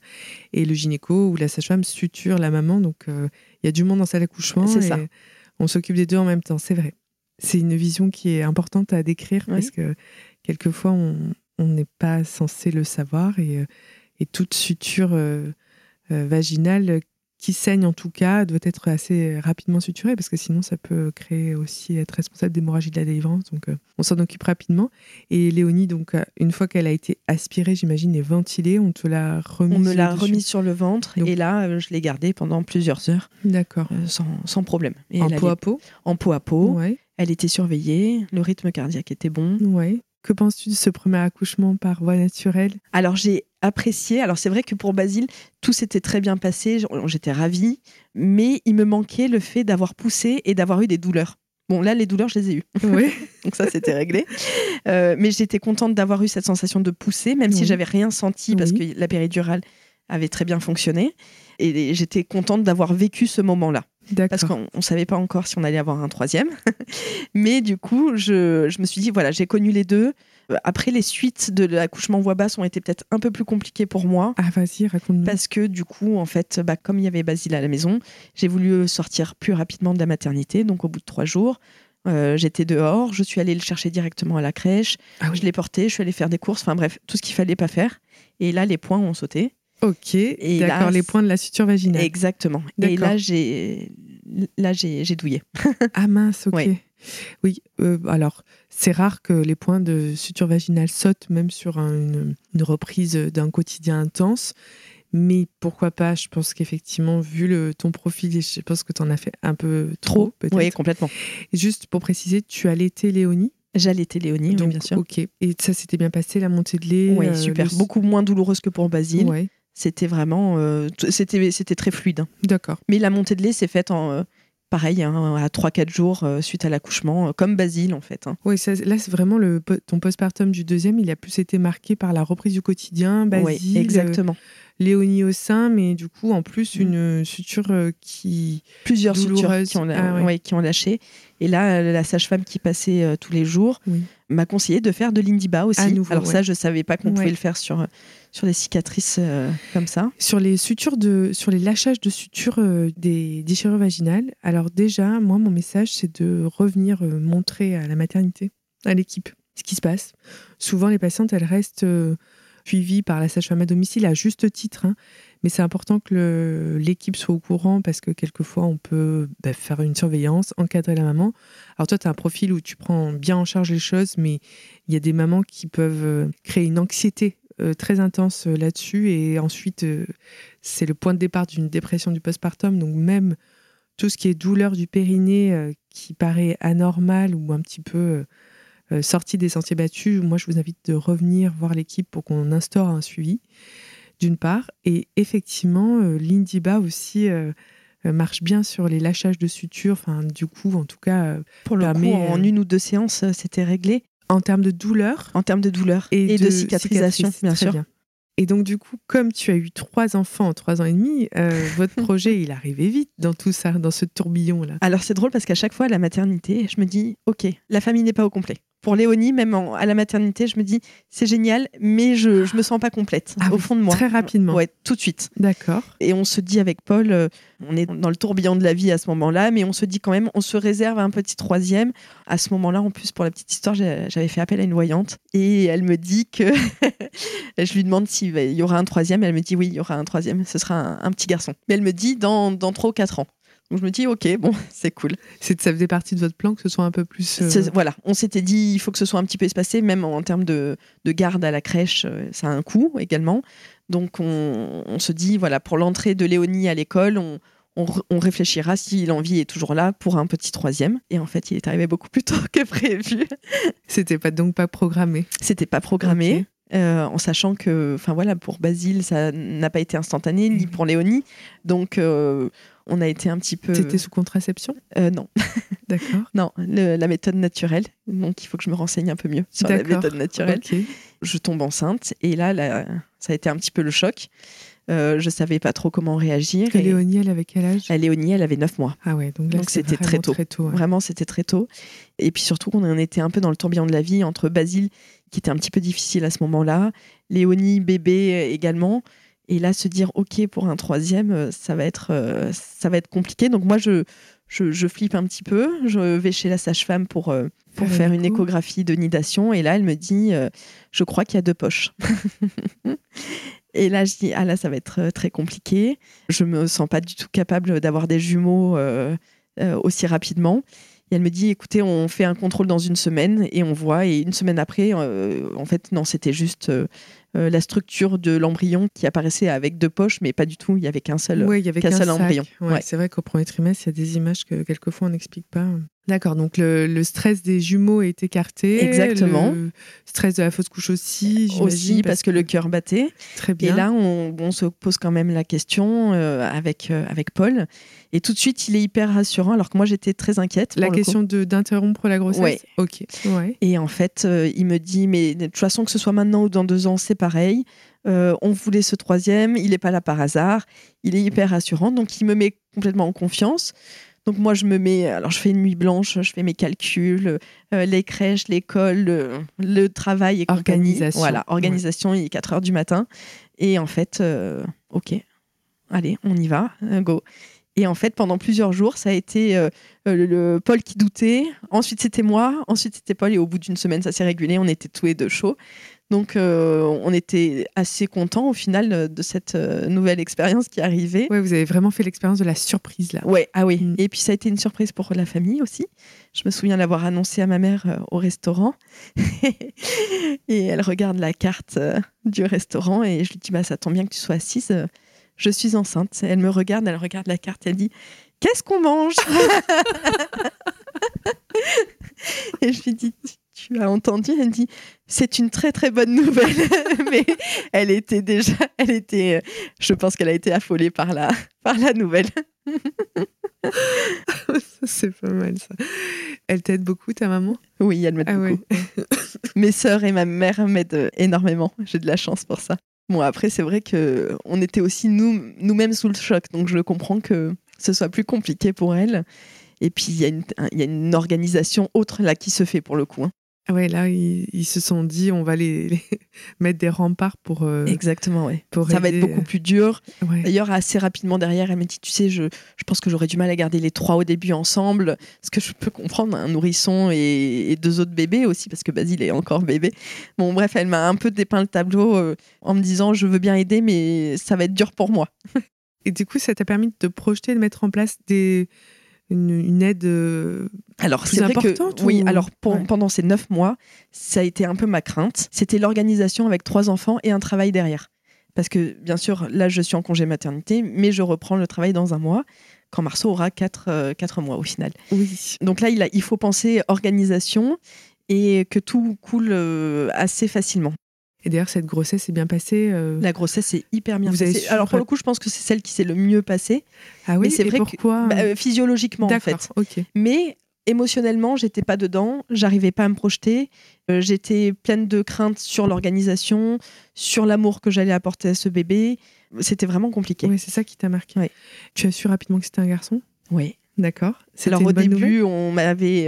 et le gynéco ou la sage-femme suture la maman. Donc, euh, il y a du monde dans cet accouchement. C'est ça. On s'occupe des deux en même temps, c'est vrai. C'est une vision qui est importante à décrire Oui. parce que quelquefois, on n'est pas censé le savoir et, euh, et toute suture euh, euh, vaginale qui saigne en tout cas doit être assez rapidement suturé parce que sinon ça peut créer aussi être responsable d'hémorragie de la délivrance. Donc euh, on s'en occupe rapidement. Et Léonie, donc une fois qu'elle a été aspirée, j'imagine, et ventilée, on te l'a remise. On me l'a remise sur le ventre et là je l'ai gardée pendant plusieurs heures. D'accord. sans, sans, problème. Et en peau à peau. En peau à peau. Elle était surveillée, le rythme cardiaque était bon. Ouais. Que penses-tu de ce premier accouchement par voie naturelle? Alors j'ai apprécié. Alors c'est vrai que pour Basile, tout s'était très bien passé, j'étais ravie, mais il me manquait le fait d'avoir poussé et d'avoir eu des douleurs. Bon, là, les douleurs, je les ai eues. Oui. [LAUGHS] Donc ça, c'était réglé. Euh, mais j'étais contente d'avoir eu cette sensation de pousser, même si j'avais rien senti parce que la péridurale avait très bien fonctionné. Et j'étais contente d'avoir vécu ce moment-là. Parce qu'on ne savait pas encore si on allait avoir un troisième. [LAUGHS] Mais du coup, je, je me suis dit, voilà, j'ai connu les deux. Après, les suites de l'accouchement voix basse ont été peut-être un peu plus compliquées pour moi. Ah, vas-y, raconte-nous. Parce que du coup, en fait, bah, comme il y avait Basile à la maison, j'ai voulu sortir plus rapidement de la maternité. Donc, au bout de trois jours, euh, j'étais dehors, je suis allée le chercher directement à la crèche, ah je l'ai porté, je suis allée faire des courses, enfin bref, tout ce qu'il fallait pas faire. Et là, les points ont sauté. Ok, d'accord, les points de la suture vaginale. Exactement. Et là, j'ai là j'ai douillé. [LAUGHS] ah mince, ok. Oui, euh, alors c'est rare que les points de suture vaginale sautent même sur une, reprise d'un quotidien intense. Mais pourquoi pas Je pense qu'effectivement, vu le, ton profil, je pense que tu en as fait un peu trop, peut-être. Oui, complètement. juste pour préciser, tu as l'été Léonie? J'allaitais Léonie, Donc, bien sûr. Ok. Et ça s'était bien passé, la montée de lait Oui, euh, super. Beaucoup moins douloureuse que pour Basile. Ouais. C'était vraiment. Euh, c'était, c'était très fluide. Hein. D'accord. Mais la montée de lait s'est faite en pareil, hein, à 3-4 jours euh, suite à l'accouchement, euh, comme Basile en fait. Hein. Oui, là c'est vraiment le, ton postpartum du deuxième, il a plus été marqué par la reprise du quotidien, Basile, oui, exactement. Euh, Léonie au sein, mais du coup en plus mm. une suture qui... Plusieurs sutures qui ont, ah qui ont lâché. Et là, la sage-femme qui passait tous les jours m'a conseillé de faire de l'indiba aussi. Alors ça, je savais pas qu'on pouvait le faire sur sur les cicatrices euh, comme ça Sur les sutures de, sur les lâchages de sutures euh, des déchirures vaginales. Alors déjà, moi, mon message, c'est de revenir euh, montrer à la maternité, à l'équipe, ce qui se passe. Souvent, les patientes, elles restent suivies par la sage-femme à domicile à juste titre. Hein. Mais c'est important que l'équipe soit au courant parce que quelquefois, on peut bah, faire une surveillance, encadrer la maman. Alors toi, tu as un profil où tu prends bien en charge les choses, mais il y a des mamans qui peuvent créer une anxiété très intense euh, là-dessus. Et ensuite, euh, c'est le point de départ d'une dépression du postpartum. Donc même tout ce qui est douleur du périnée qui paraît anormal ou un petit peu sorti des sentiers battus, moi je vous invite de revenir voir l'équipe pour qu'on instaure un suivi, d'une part. Et effectivement, l'Indiba aussi marche bien sur les lâchages de sutures. Enfin, du coup, en tout cas, pour le coup, en une ou deux séances, c'était réglé. En termes de douleur. En termes de douleur et, de, cicatrisation, bien sûr. Et donc, du coup, comme tu as eu trois enfants en trois ans et demi, euh, [LAUGHS] votre projet, il arrivait vite dans tout ça, dans ce tourbillon-là. Alors, c'est drôle parce qu'à chaque fois, à la maternité, je me dis, OK, la famille n'est pas au complet pour Léonie, même à la maternité, je me dis c'est génial, mais je ne me sens pas complète ah au fond de moi. Très rapidement. Ouais, tout de suite. D'accord. Et on se dit avec Paul, euh, on est dans le tourbillon de la vie à ce moment-là, mais on se dit quand même, on se réserve un petit troisième. À ce moment-là, en plus, pour la petite histoire, j'avais fait appel à une voyante et elle me dit que [LAUGHS] je lui demande s'il y aura un troisième. Elle me dit oui, il y aura un troisième. Ce sera un, petit garçon. Mais elle me dit dans, dans 3 ou 4 ans. Donc je me dis, ok, bon, [LAUGHS] c'est cool. Ça faisait partie de votre plan que ce soit un peu plus. Euh, voilà, on s'était dit, il faut que ce soit un petit peu espacé, même en termes de, de garde à la crèche, euh, ça a un coût également. Donc on, on se dit, voilà, pour l'entrée de Léonie à l'école, on, on, réfléchira si l'envie est toujours là pour un petit troisième. Et en fait, il est arrivé beaucoup plus [LAUGHS] tôt que prévu. C'était pas donc pas programmé. C'était pas programmé. Euh, en sachant que, enfin voilà, pour Basile, ça n'a pas été instantané, ni pour Léonie. Donc, on a été un petit peu. C'était sous contraception? euh, Non. [LAUGHS] D'accord. non, la méthode naturelle. Donc il faut que je me renseigne un peu mieux sur la méthode naturelle. Je tombe enceinte et là, ça a été un petit peu le choc. Euh, je savais pas trop comment réagir. Et, Léonie, elle avait quel âge? Léonie, elle avait 9 mois. Ah ouais, donc, c'était très tôt. Vraiment, c'était très tôt. Et puis surtout, on en était un peu dans le tourbillon de la vie entre Basile, qui était un petit peu difficile à ce moment-là, Léonie, bébé également. Et là, se dire OK pour un troisième, euh, ça va être, euh, ça va être compliqué. Donc moi, je, je, flippe un petit peu. Je vais chez la sage-femme pour, euh, pour faire une échographie de nidation. Et là, elle me dit, je crois qu'il y a deux poches. [LAUGHS] Et là, je dis, ah là, ça va être très compliqué. Je me sens pas du tout capable d'avoir des jumeaux aussi rapidement. Et elle me dit, écoutez, on fait un contrôle dans une semaine et on voit. Et une semaine après, en fait, non, c'était juste euh, la structure de l'embryon qui apparaissait avec deux poches, mais pas du tout. Il y avait qu'un seul, il y avait qu'un seul embryon. C'est vrai qu'au premier trimestre, il y a des images que quelquefois on n'explique pas. D'accord, donc le, stress des jumeaux est écarté. Exactement. Le stress de la fausse couche aussi. Aussi, parce, que, le cœur battait. Très bien. Et là, on, se pose quand même la question euh, avec, euh, avec Paul. Et tout de suite, il est hyper rassurant, alors que moi, j'étais très inquiète. La question d'interrompre la grossesse ouais. Ok. Ouais. Et en fait, il me dit, mais de toute façon, que ce soit maintenant ou dans deux ans, c'est pareil. Euh, on voulait ce troisième, il n'est pas là par hasard, il est hyper rassurant, donc il me met complètement en confiance. Donc moi, je me mets, alors je fais une nuit blanche, je fais mes calculs, euh, les crèches, l'école, le, travail et Organisation. Voilà, organisation, il est 4 heures du matin. Et en fait, euh, ok, allez, on y va, go. Et en fait, pendant plusieurs jours, ça a été le, Paul qui doutait. Ensuite, c'était moi. Ensuite, c'était Paul. Et au bout d'une semaine, ça s'est régulé. On était tous les deux chauds. Donc, euh, on était assez contents au final euh, de cette euh, nouvelle expérience qui arrivait. Ouais, vous avez vraiment fait l'expérience de la surprise là. Ouais, ah oui. Mm. Et puis ça a été une surprise pour la famille aussi. Je me souviens l'avoir annoncé à ma mère au restaurant. [LAUGHS] et elle regarde la carte du restaurant et je lui dis bah ça tombe bien que tu sois assise. Je suis enceinte. Elle me regarde, elle regarde la carte, elle dit qu'est-ce qu'on mange [LAUGHS] Et je lui dis tu as entendu, elle dit c'est une très très bonne nouvelle, [LAUGHS] mais elle était déjà, elle était, je pense qu'elle a été affolée par la, par la nouvelle. [LAUGHS] c'est pas mal ça. Elle t'aide beaucoup ta maman? Oui, elle m'aide ah beaucoup. [LAUGHS] Mes sœurs et ma mère m'aident énormément. J'ai de la chance pour ça. Bon après c'est vrai que on était aussi nous nous-mêmes sous le choc, donc je comprends que ce soit plus compliqué pour elle. Et puis, il y, y, a une organisation autre là qui se fait pour le coup. Hein. Ouais, là, ils, se sont dit, on va les, [LAUGHS] mettre des remparts pour. Euh, Exactement, ouais. ça va être beaucoup plus dur. D'ailleurs, assez rapidement derrière, elle m'a dit, tu sais, je, je pense que j'aurais du mal à garder les trois au début ensemble, ce que je peux comprendre, un nourrisson et, deux autres bébés aussi, parce que Basile est encore bébé. Bon, bref, elle m'a un peu dépeint le tableau euh, en me disant, je veux bien aider, mais ça va être dur pour moi. [LAUGHS] et du coup, ça t'a permis de te projeter, de mettre en place des une, aide euh, alors c'est vrai que oui alors pendant ces neuf mois ça a été un peu ma crainte. C'était l'organisation avec trois enfants et un travail derrière. Parce que bien sûr là je suis en congé maternité mais je reprends le travail dans un mois quand Marceau aura quatre, euh, quatre mois au final. Oui. Donc là il, a, il faut penser organisation et que tout coule euh, assez facilement et d'ailleurs, cette grossesse est bien passée. Euh, La grossesse est hyper bien passée. Alors pour le coup, je pense que c'est celle qui s'est le mieux passée. Ah oui, c'est vrai pourquoi bah, euh, Physiologiquement, en fait. Mais émotionnellement, j'étais pas dedans. J'arrivais pas à me projeter. Euh, j'étais pleine de craintes sur l'organisation, sur l'amour que j'allais apporter à ce bébé. C'était vraiment compliqué. Oui, c'est ça qui t'a marqué. Tu as su rapidement que c'était un garçon? Oui. D'accord. Alors au début, on m'avait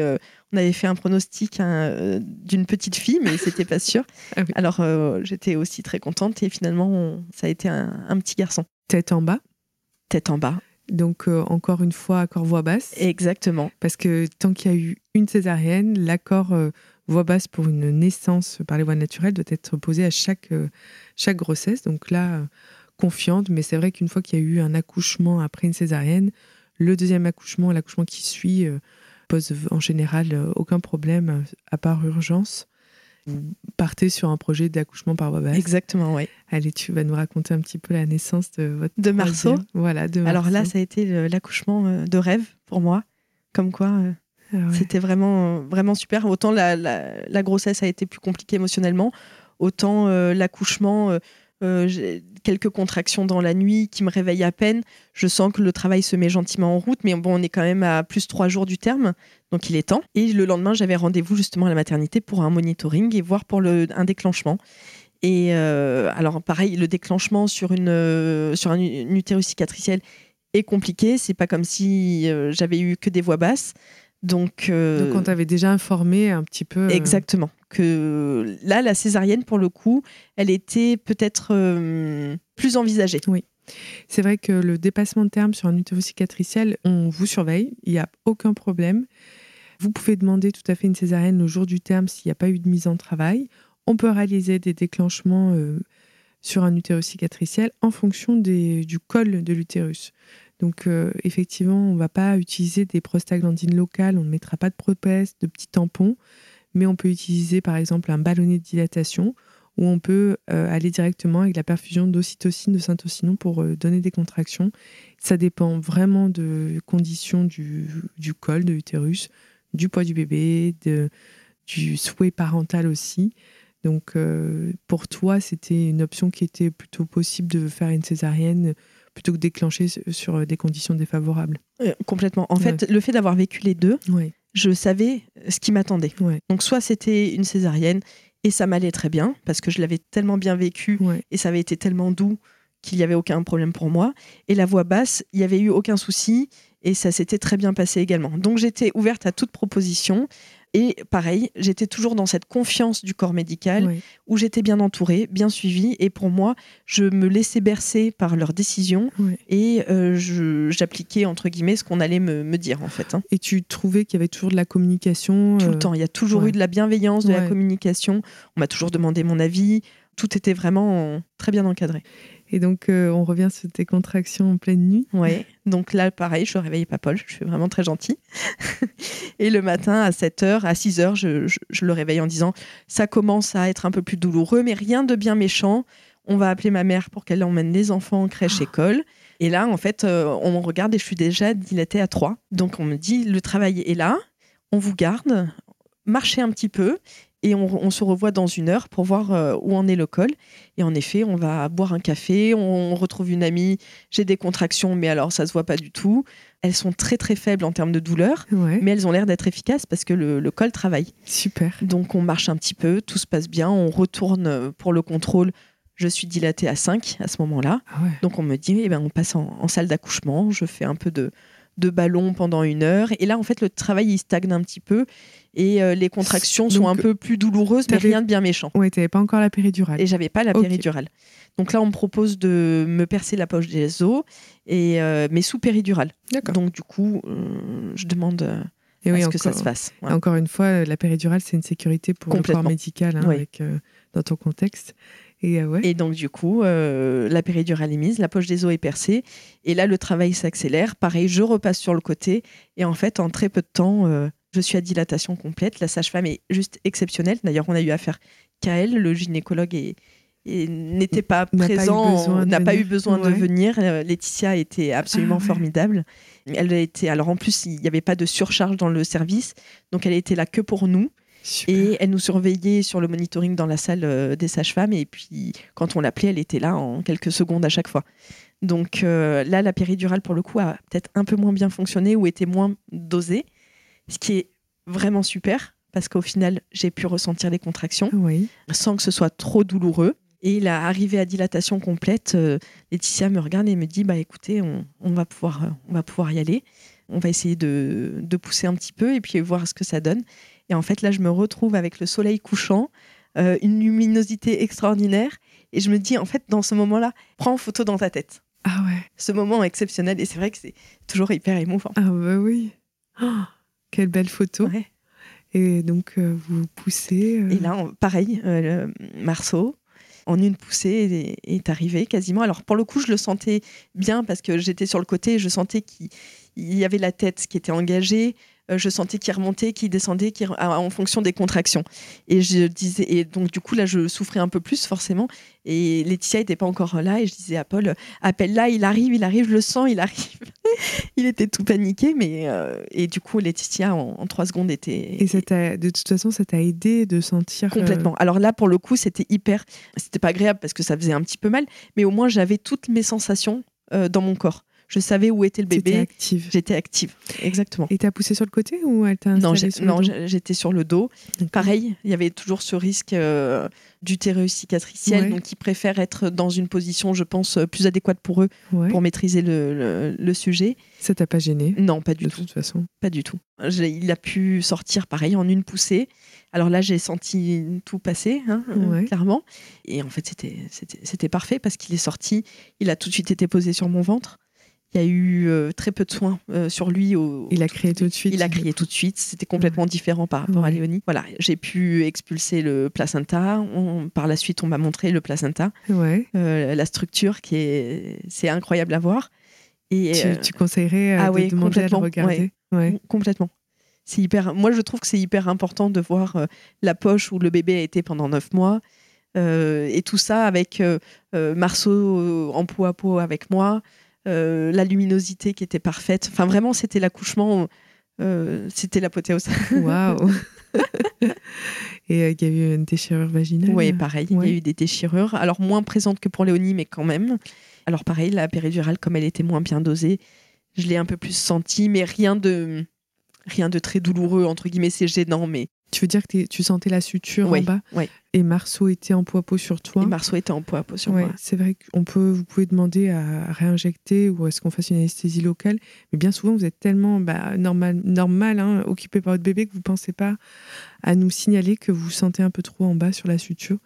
on avait fait un pronostic hein, euh, d'une petite fille, mais c'était pas sûr. [LAUGHS] Ah Alors euh, j'étais aussi très contente et finalement ça a été un, petit garçon. Tête en bas. Tête en bas. Donc euh, encore une fois accord voix basse. Exactement. Parce que tant qu'il y a eu une césarienne, l'accord voix basse pour une naissance par les voies naturelles doit être posé à chaque chaque grossesse. Donc là confiante, mais c'est vrai qu'une fois qu'il y a eu un accouchement après une césarienne, le deuxième accouchement, l'accouchement qui suit pose en général euh, aucun problème euh, à part urgence. partez sur un projet d'accouchement par voie basse. Exactement, oui. Allez, tu vas nous raconter un petit peu la naissance de votre de Marceau. Voilà, de Alors là, ça a été l'accouchement de rêve pour moi, comme quoi. Ah c'était vraiment, vraiment super. Autant la, la, grossesse a été plus compliquée émotionnellement, autant euh, l'accouchement, euh, j'ai quelques contractions dans la nuit qui me réveillent à peine. Je sens que le travail se met gentiment en route, mais bon, on est quand même à plus trois jours du terme, donc il est temps. Et le lendemain, j'avais rendez-vous justement à la maternité pour un monitoring et voir pour le, un déclenchement. Et euh, alors, pareil, le déclenchement sur, une, euh, sur un, utérus cicatriciel est compliqué. C'est pas comme si j'avais eu que des voix basses. Donc, euh, Donc on t'avait déjà informé un petit peu. Euh, Exactement. Que là, la césarienne, pour le coup, elle était peut-être euh, plus envisagée. Oui. C'est vrai que le dépassement de terme sur un utérus cicatriciel, on vous surveille, il n'y a aucun problème. Vous pouvez demander tout à fait une césarienne le jour du terme s'il n'y a pas eu de mise en travail. On peut réaliser des déclenchements sur un utérus cicatriciel en fonction des, du col de l'utérus. Donc euh, effectivement, on ne va pas utiliser des prostaglandines locales, on ne mettra pas de propès, de petits tampons, mais on peut utiliser par exemple un ballonnet de dilatation où on peut euh, aller directement avec la perfusion d'ocytocine, de syntocinon pour euh, donner des contractions. Ça dépend vraiment de conditions du, col de l'utérus, du poids du bébé, du souhait parental aussi. Donc pour toi, c'était une option qui était plutôt possible de faire une césarienne plutôt que déclencher sur des conditions défavorables. complètement. En fait, le fait d'avoir vécu les deux, je savais ce qui m'attendait. Donc soit c'était une césarienne et ça m'allait très bien parce que je l'avais tellement bien vécu et ça avait été tellement doux qu'il n'y avait aucun problème pour moi. Et la voix basse, il n'y avait eu aucun souci et ça s'était très bien passé également. Donc j'étais ouverte à toute proposition. Et pareil, j'étais toujours dans cette confiance du corps médical où j'étais bien entourée, bien suivie. Et pour moi, je me laissais bercer par leurs décisions et euh, j'appliquais, entre guillemets, ce qu'on allait me, dire, en fait. Hein. Et tu trouvais qu'il y avait toujours de la communication Tout le euh, temps. Il y a toujours eu de la bienveillance, de la communication. On m'a toujours demandé mon avis. Tout était vraiment très bien encadré. Et donc, euh, on revient sur tes contractions en pleine nuit. Oui. Donc là, pareil, je ne réveillais pas Paul. Je suis vraiment très gentille. [LAUGHS] et le matin, à 7h, à 6h, je, le réveille en disant Ça commence à être un peu plus douloureux, mais rien de bien méchant. On va appeler ma mère pour qu'elle emmène les enfants en crèche ah. école. Et là, en fait, euh, on me regarde et je suis déjà dilatée à 3. Donc, on me dit Le travail est là. On vous garde. Marchez un petit peu et on, se revoit dans une heure pour voir euh, où en est le col. Et en effet, on va boire un café, on retrouve une amie, j'ai des contractions, mais alors ça se voit pas du tout. Elles sont très très faibles en termes de douleur, mais elles ont l'air d'être efficaces parce que le, col travaille. Super. Donc on marche un petit peu, tout se passe bien, on retourne pour le contrôle. Je suis dilatée à 5 à ce moment-là. Ah Donc on me dit, eh ben, on passe en salle d'accouchement, je fais un peu de, de ballon pendant une heure. Et là, en fait, le travail, il stagne un petit peu. Et euh, les contractions sont un peu plus douloureuses, mais rien de bien méchant. Ouais, tu n'avais pas encore la péridurale. Et j'avais pas la péridurale. Donc là, on me propose de me percer la poche des os, et, euh, mais sous péridurale. Donc du coup, euh, je demande et à ce que ça se fasse. Encore une fois, la péridurale, c'est une sécurité pour le corps médical hein, avec, dans ton contexte. Euh, et, donc, du coup, euh, la péridurale est mise, la poche des os est percée. Et là, le travail s'accélère. Pareil, je repasse sur le côté. Et en fait, en très peu de temps, euh, je suis à dilatation complète. La sage-femme est juste exceptionnelle. D'ailleurs, on a eu affaire qu'à elle. Le gynécologue n'était pas présent, n'a pas eu besoin de venir. Laetitia était absolument ah formidable. Elle était alors en plus il n'y avait pas de surcharge dans le service, donc elle était là que pour nous. Et elle nous surveillait sur le monitoring dans la salle euh, des sages-femmes. Et puis, quand on l'appelait, elle était là en quelques secondes à chaque fois. Donc euh, là, la péridurale, pour le coup, a peut-être un peu moins bien fonctionné ou était moins dosée. Ce qui est vraiment super, parce qu'au final, j'ai pu ressentir les contractions sans que ce soit trop douloureux. Et il a arrivé à dilatation complète. Euh, Laetitia me regarde et me dit bah écoutez, on, va pouvoir, on va pouvoir y aller. On va essayer de, de, pousser un petit peu et puis voir ce que ça donne. Et en fait, là, je me retrouve avec le soleil couchant, euh, une luminosité extraordinaire. Et je me dis, en fait, dans ce moment-là, prends en photo dans ta tête. Ah ouais. Ce moment exceptionnel. Et c'est vrai que c'est toujours hyper émouvant. Ah bah oui. Oh, quelle belle photo. Et donc, euh, vous poussez. Euh, Et là, pareil, Marceau, en une poussée, est, arrivé quasiment. Alors, pour le coup, je le sentais bien parce que j'étais sur le côté et je sentais qu'il y avait la tête qui était engagée. Euh, je sentais qu'il remontait, qu'il descendait, en fonction des contractions. Et je disais, et donc du coup là, je souffrais un peu plus forcément. Et Laetitia n'était pas encore là, et je disais à Paul, appelle là, il arrive, il arrive, je le sens, il arrive. [LAUGHS] il était tout paniqué, mais euh, et du coup Laetitia en, trois secondes était. Et de toute façon, ça t'a aidé de sentir euh, complètement. Alors là, pour le coup, c'était hyper, c'était pas agréable parce que ça faisait un petit peu mal, mais au moins j'avais toutes mes sensations dans mon corps. Je savais où était le bébé. active. J'étais active, exactement. Et t'as poussé sur le côté ou elle t'a Non, j'étais sur le dos. Pareil, il y avait toujours ce risque euh, d'utérus cicatriciel, donc ils préfèrent être dans une position, je pense, plus adéquate pour eux, pour maîtriser le, le, sujet. Ça t'a pas gêné Non, pas du tout. De toute façon. Pas du tout. Il a pu sortir pareil en une poussée. Alors là, j'ai senti tout passer, hein, euh, clairement. Et en fait, c'était parfait parce qu'il est sorti. Il a tout de suite été posé sur mon ventre Il y a eu euh, très peu de soins euh, sur lui. Au, il a crié tout de suite. Il a crié tout de suite. C'était complètement différent par rapport à Léonie. Voilà, j'ai pu expulser le placenta. par la suite, on m'a montré le placenta. Ouais. Euh, la structure qui est, c'est incroyable à voir. Et tu, conseillerais ah, de oui, demander à le regarder? Complètement. C'est hyper. Moi, je trouve que c'est hyper important de voir la poche où le bébé a été pendant neuf mois. et tout ça avec Marceau en peau à peau avec moi. Euh, la luminosité qui était parfaite. Enfin, vraiment, c'était l'accouchement, euh, c'était l'apothéose. Waouh [LAUGHS] Et euh, il y a eu une déchirure vaginale? Oui, pareil, il y a eu des déchirures. Alors, moins présentes que pour Léonie, mais quand même. Alors, pareil, la péridurale, comme elle était moins bien dosée, je l'ai un peu plus sentie, mais rien de, rien de très douloureux, entre guillemets, c'est gênant, mais tu veux dire que tu sentais la suture en bas Et Marceau était en peau à peau sur toi Et Marceau était en peau à peau sur moi. C'est vrai qu'on peut, vous pouvez demander à réinjecter ou est-ce qu'on fasse une anesthésie locale. Mais bien souvent, vous êtes tellement bah, normal, normal hein, occupé par votre bébé que vous ne pensez pas à nous signaler que vous sentez un peu trop en bas sur la suture.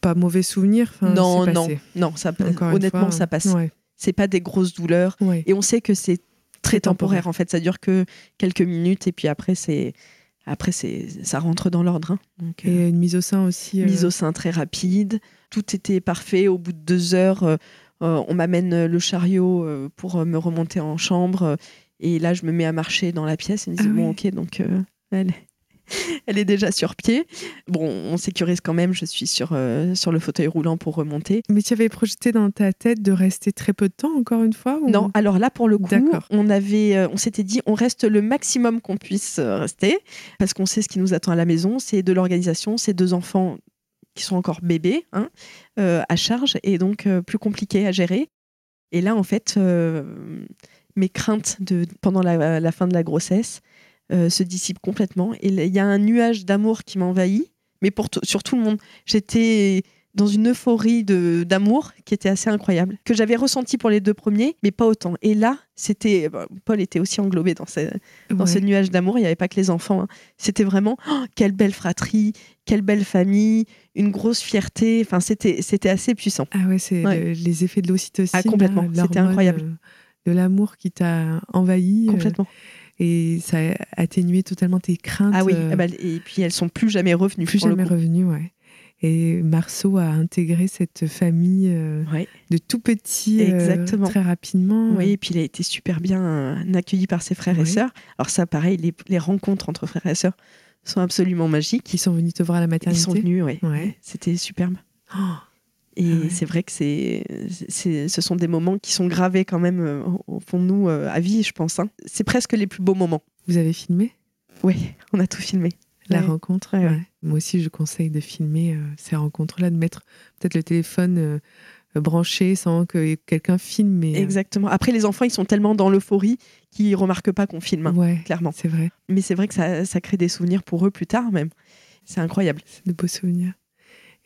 Pas mauvais souvenir. Non, non, non, ça, honnêtement, ça passe. C'est pas des grosses douleurs. Et on sait que c'est très temporaire. temporaire. En fait, ça dure que quelques minutes et puis après, c'est après, c'est, ça rentre dans l'ordre. Hein. Donc, et euh, une mise au sein aussi. Euh, mise au sein très rapide. Tout était parfait. Au bout de deux heures, euh, on m'amène le chariot pour me remonter en chambre. Et là, je me mets à marcher dans la pièce. Et me dit, ah bon, ok, donc elle, [LAUGHS] elle est déjà sur pied. Bon, on sécurise quand même, je suis sur, euh, sur le fauteuil roulant pour remonter. Mais tu avais projeté dans ta tête de rester très peu de temps, encore une fois Non, alors là, pour le coup, on, avait, euh, on s'était dit, on reste le maximum qu'on puisse euh, rester, parce qu'on sait ce qui nous attend à la maison, c'est de l'organisation, c'est deux enfants qui sont encore bébés hein, à charge, et donc plus compliqué à gérer. Et là, en fait, mes craintes de, pendant la fin de la grossesse, euh, se dissipe complètement. Et il y a un nuage d'amour qui m'envahit, mais pour sur tout le monde. J'étais dans une euphorie d'amour qui était assez incroyable, que j'avais ressenti pour les deux premiers, mais pas autant. Et là, c'était bah, Paul était aussi englobé dans ce, dans ce nuage d'amour. Il n'y avait pas que les enfants. Hein. C'était vraiment oh, quelle belle fratrie, quelle belle famille, une grosse fierté. Enfin, c'était assez puissant. Ah ouais, c'est les effets de l'ocytocine. Ah complètement. C'était incroyable. De, l'amour qui t'a envahi. Euh, complètement et ça a atténué totalement tes craintes. Ah oui, euh, ah bah, et puis elles sont plus jamais revenues. Plus jamais revenues, ouais. Et Marceau a intégré cette famille euh, de tout petit euh, très rapidement. Oui, et puis il a été super bien accueilli par ses frères et sœurs. Alors ça, pareil, les, les, rencontres entre frères et sœurs sont absolument magiques. Ils sont venus te voir à la maternité Ils sont venus, oui. Ouais. C'était superbe. Oh. Et ah c'est vrai que c'est, ce sont des moments qui sont gravés quand même euh, au fond de nous euh, à vie, je pense. Hein. C'est presque les plus beaux moments. Vous avez filmé? Oui, [LAUGHS] on a tout filmé. La rencontre Moi aussi, je conseille de filmer euh, ces rencontres-là, de mettre peut-être le téléphone branché sans que quelqu'un filme. Mais, Exactement. Après, les enfants, ils sont tellement dans l'euphorie qu'ils ne remarquent pas qu'on filme, hein, clairement. C'est vrai. Mais c'est vrai que ça, ça crée des souvenirs pour eux plus tard même. C'est incroyable. C'est de beaux souvenirs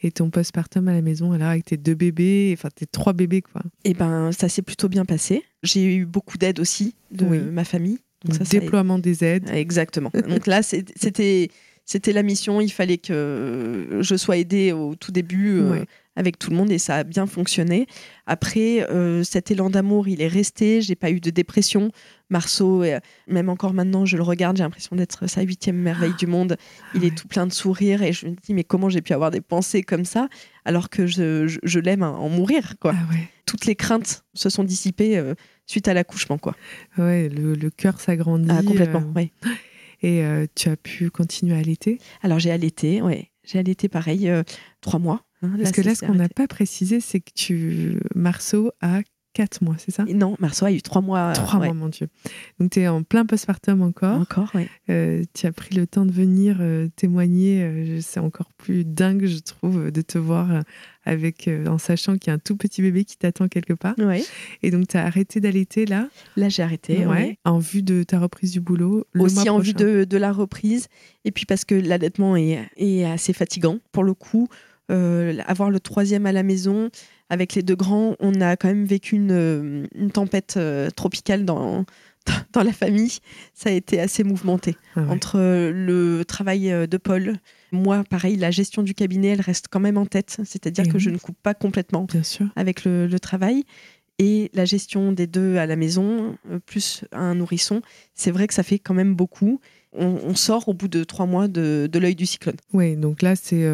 et ton postpartum à la maison, alors avec tes deux bébés, enfin tes trois bébés quoi. Eh ben, ça s'est plutôt bien passé. J'ai eu beaucoup d'aide aussi de ma famille. Donc ça, déploiement des aides. Exactement. [LAUGHS] Donc là, c'était c'était la mission. Il fallait que je sois aidée au tout début. Euh, avec tout le monde et ça a bien fonctionné. Après, euh, cet élan d'amour, il est resté. J'ai pas eu de dépression. Marceau, euh, même encore maintenant, je le regarde, j'ai l'impression d'être sa huitième merveille du monde. [GASPS] Il est tout plein de sourires et je me dis mais comment j'ai pu avoir des pensées comme ça alors que je, l'aime en mourir quoi. Ah Toutes les craintes se sont dissipées euh, suite à l'accouchement quoi. Ouais, le, le cœur s'agrandit. Ah, complètement, oui. [GASPS] Et tu as pu continuer à allaiter? Alors j'ai allaité, oui. J'ai allaité pareil trois mois. Hein, Parce que là, ce qu'on n'a pas précisé, c'est que tu Marceau a 4 mois, c'est ça? Non, Marceau a eu 3 mois. 3 mois, mon Dieu. Donc, tu es en plein postpartum encore. Encore, oui. Euh, tu as pris le temps de venir euh, témoigner. Euh, c'est encore plus dingue, je trouve, de te voir avec, en sachant qu'il y a un tout petit bébé qui t'attend quelque part. Oui. Et donc, tu as arrêté d'allaiter là? Là, j'ai arrêté, ouais. En vue de ta reprise du boulot Aussi en vue de, de, la reprise. Et puis parce que l'allaitement est, est assez fatigant, pour le coup. Euh, avoir le troisième à la maison, avec les deux grands, on a quand même vécu une, euh, tempête euh, tropicale dans, [LAUGHS] dans la famille. Ça a été assez mouvementé. Ah Entre le travail de Paul, moi, pareil, la gestion du cabinet, elle reste quand même en tête. C'est-à-dire que je ne coupe pas complètement Bien sûr. avec le, travail. et la gestion des deux à la maison, plus un nourrisson, c'est vrai que ça fait quand même beaucoup. On, sort au bout de trois mois de, l'œil du cyclone. Oui, donc là, c'est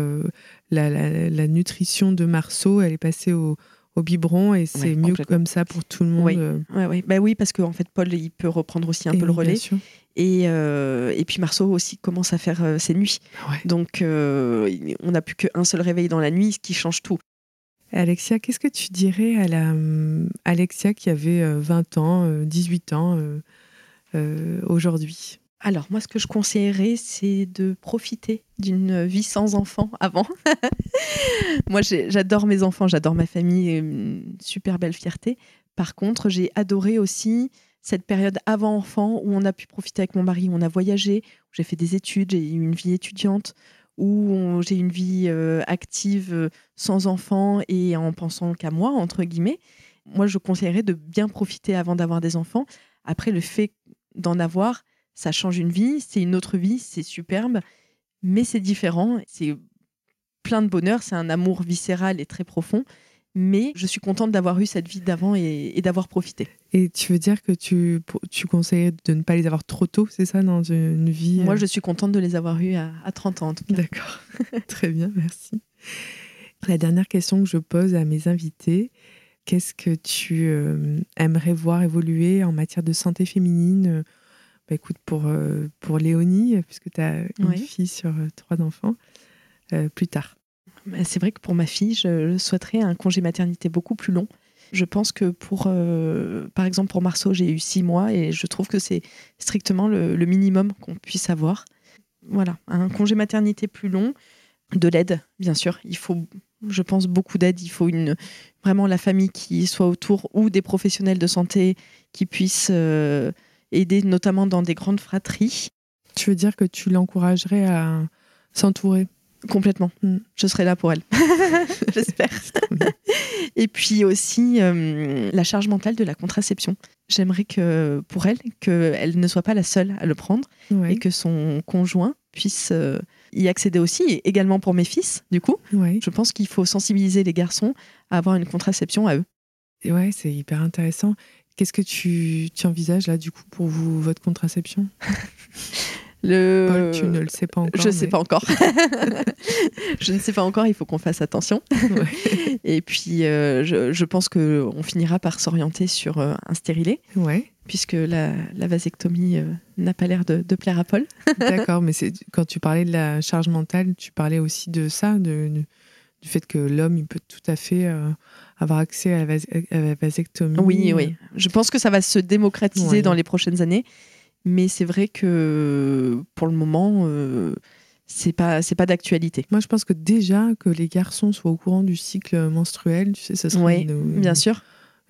la, nutrition de Marceau, elle est passée au, biberon et c'est mieux comme ça pour tout le monde. Oui, ouais, Bah oui parce qu'en fait, Paul, il peut reprendre aussi un peu le relais. Et, et puis Marceau aussi commence à faire ses nuits. Donc, on n'a plus qu'un seul réveil dans la nuit, ce qui change tout. Alexia, qu'est-ce que tu dirais à la Alexia qui avait 20 euh, ans, 18 euh, ans euh, aujourd'hui? Alors, moi, ce que je conseillerais, c'est de profiter d'une vie sans enfants avant. [LAUGHS] moi, j'adore mes enfants, j'adore ma famille, une super belle fierté. Par contre, j'ai adoré aussi cette période avant enfant où on a pu profiter avec mon mari, où on a voyagé, où j'ai fait des études, j'ai eu une vie étudiante, où j'ai une vie euh, active euh, sans enfants et en pensant qu'à moi, entre guillemets, moi, je conseillerais de bien profiter avant d'avoir des enfants. Après, le fait d'en avoir, ça change une vie, c'est une autre vie, c'est superbe, mais c'est différent, c'est plein de bonheur, c'est un amour viscéral et très profond mais je suis contente d'avoir eu cette vie d'avant et, d'avoir profité. Et tu veux dire que tu, tu conseilles de ne pas les avoir trop tôt, c'est ça, dans une vie Moi, euh je suis contente de les avoir eus à, 30 ans, en tout cas. D'accord. [LAUGHS] Très bien, merci. La dernière question que je pose à mes invités, qu'est-ce que tu euh, aimerais voir évoluer en matière de santé féminine bah, écoute, pour, euh, pour Léonie, puisque tu as une fille sur trois enfants, plus tard bah, c'est vrai que pour ma fille, je souhaiterais un congé maternité beaucoup plus long. Je pense que pour, euh, par exemple, pour Marceau, j'ai eu six mois et je trouve que c'est strictement le, minimum qu'on puisse avoir. Voilà, un congé maternité plus long, de l'aide, bien sûr. Il faut, je pense, beaucoup d'aide. Il faut une, vraiment la famille qui soit autour ou des professionnels de santé qui puissent euh, aider, notamment dans des grandes fratries. Tu veux dire que tu l'encouragerais à s'entourer? Complètement. Mm. Je serai là pour elle. [LAUGHS] J'espère. [LAUGHS] et puis aussi euh, la charge mentale de la contraception. J'aimerais que pour elle, qu'elle ne soit pas la seule à le prendre et que son conjoint puisse euh, y accéder aussi, et également pour mes fils, du coup. Je pense qu'il faut sensibiliser les garçons à avoir une contraception à eux. Ouais, c'est hyper intéressant. Qu'est-ce que tu, tu envisages là, du coup, pour vous, votre contraception? [LAUGHS] Le... tu ne le sais pas encore. Je ne sais pas encore. [LAUGHS] je ne sais pas encore, il faut qu'on fasse attention. [LAUGHS] Et puis, euh, je, pense qu'on finira par s'orienter sur euh, un stérilet. Ouais. Puisque la, vasectomie euh, n'a pas l'air de, plaire à Paul. D'accord, mais quand tu parlais de la charge mentale, tu parlais aussi de ça, de, du fait que l'homme, il peut tout à fait avoir accès à la, vasectomie. Oui, oui. Je pense que ça va se démocratiser dans les prochaines années. Mais c'est vrai que pour le moment, euh, c'est pas c'est pas d'actualité. Moi, je pense que déjà que les garçons soient au courant du cycle menstruel, tu sais, ça serait une, bien sûr.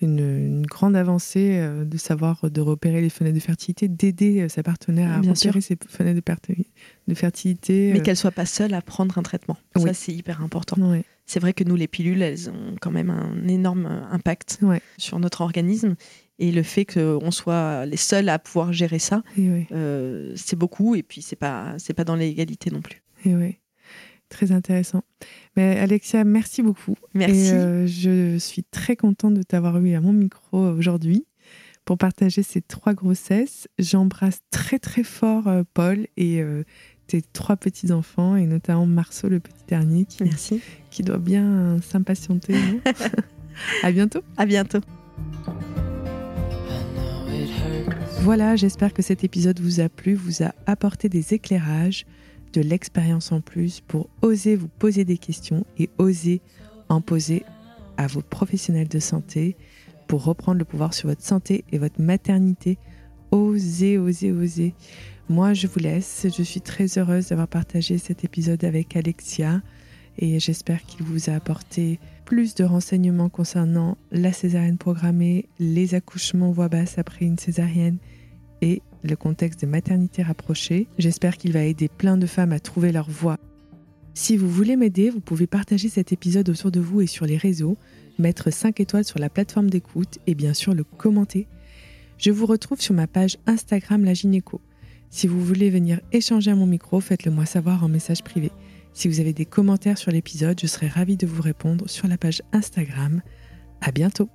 Une, grande avancée euh, de savoir de repérer les fenêtres de fertilité, d'aider euh, sa partenaire à repérer ses fenêtres de, fertilité. Mais qu'elle soit pas seule à prendre un traitement. Ça, c'est hyper important. C'est vrai que nous, les pilules, elles ont quand même un énorme impact sur notre organisme. Et le fait qu'on soit les seuls à pouvoir gérer ça, euh, c'est beaucoup. Et puis, c'est pas, c'est pas dans l'égalité non plus. Et oui. Très intéressant. Mais Alexia, merci beaucoup. Merci. Euh, je suis très contente de t'avoir eu à mon micro aujourd'hui pour partager ces trois grossesses. J'embrasse très très fort euh, Paul et tes trois petits enfants et notamment Marceau le petit dernier qui, merci. qui doit bien s'impatienter. [LAUGHS] à bientôt. À bientôt. Voilà, j'espère que cet épisode vous a plu, vous a apporté des éclairages, de l'expérience en plus pour oser vous poser des questions et oser en poser à vos professionnels de santé pour reprendre le pouvoir sur votre santé et votre maternité. Osez, osez, osez. Moi, je vous laisse. Je suis très heureuse d'avoir partagé cet épisode avec Alexia et j'espère qu'il vous a apporté plus de renseignements concernant la césarienne programmée, les accouchements voix basse après une césarienne et le contexte de maternité rapprochée. J'espère qu'il va aider plein de femmes à trouver leur voie. Si vous voulez m'aider, vous pouvez partager cet épisode autour de vous et sur les réseaux, mettre 5 étoiles sur la plateforme d'écoute et bien sûr le commenter. Je vous retrouve sur ma page Instagram La Gynéco. Si vous voulez venir échanger à mon micro, faites-le moi savoir en message privé. Si vous avez des commentaires sur l'épisode, je serai ravie de vous répondre sur la page Instagram. À bientôt.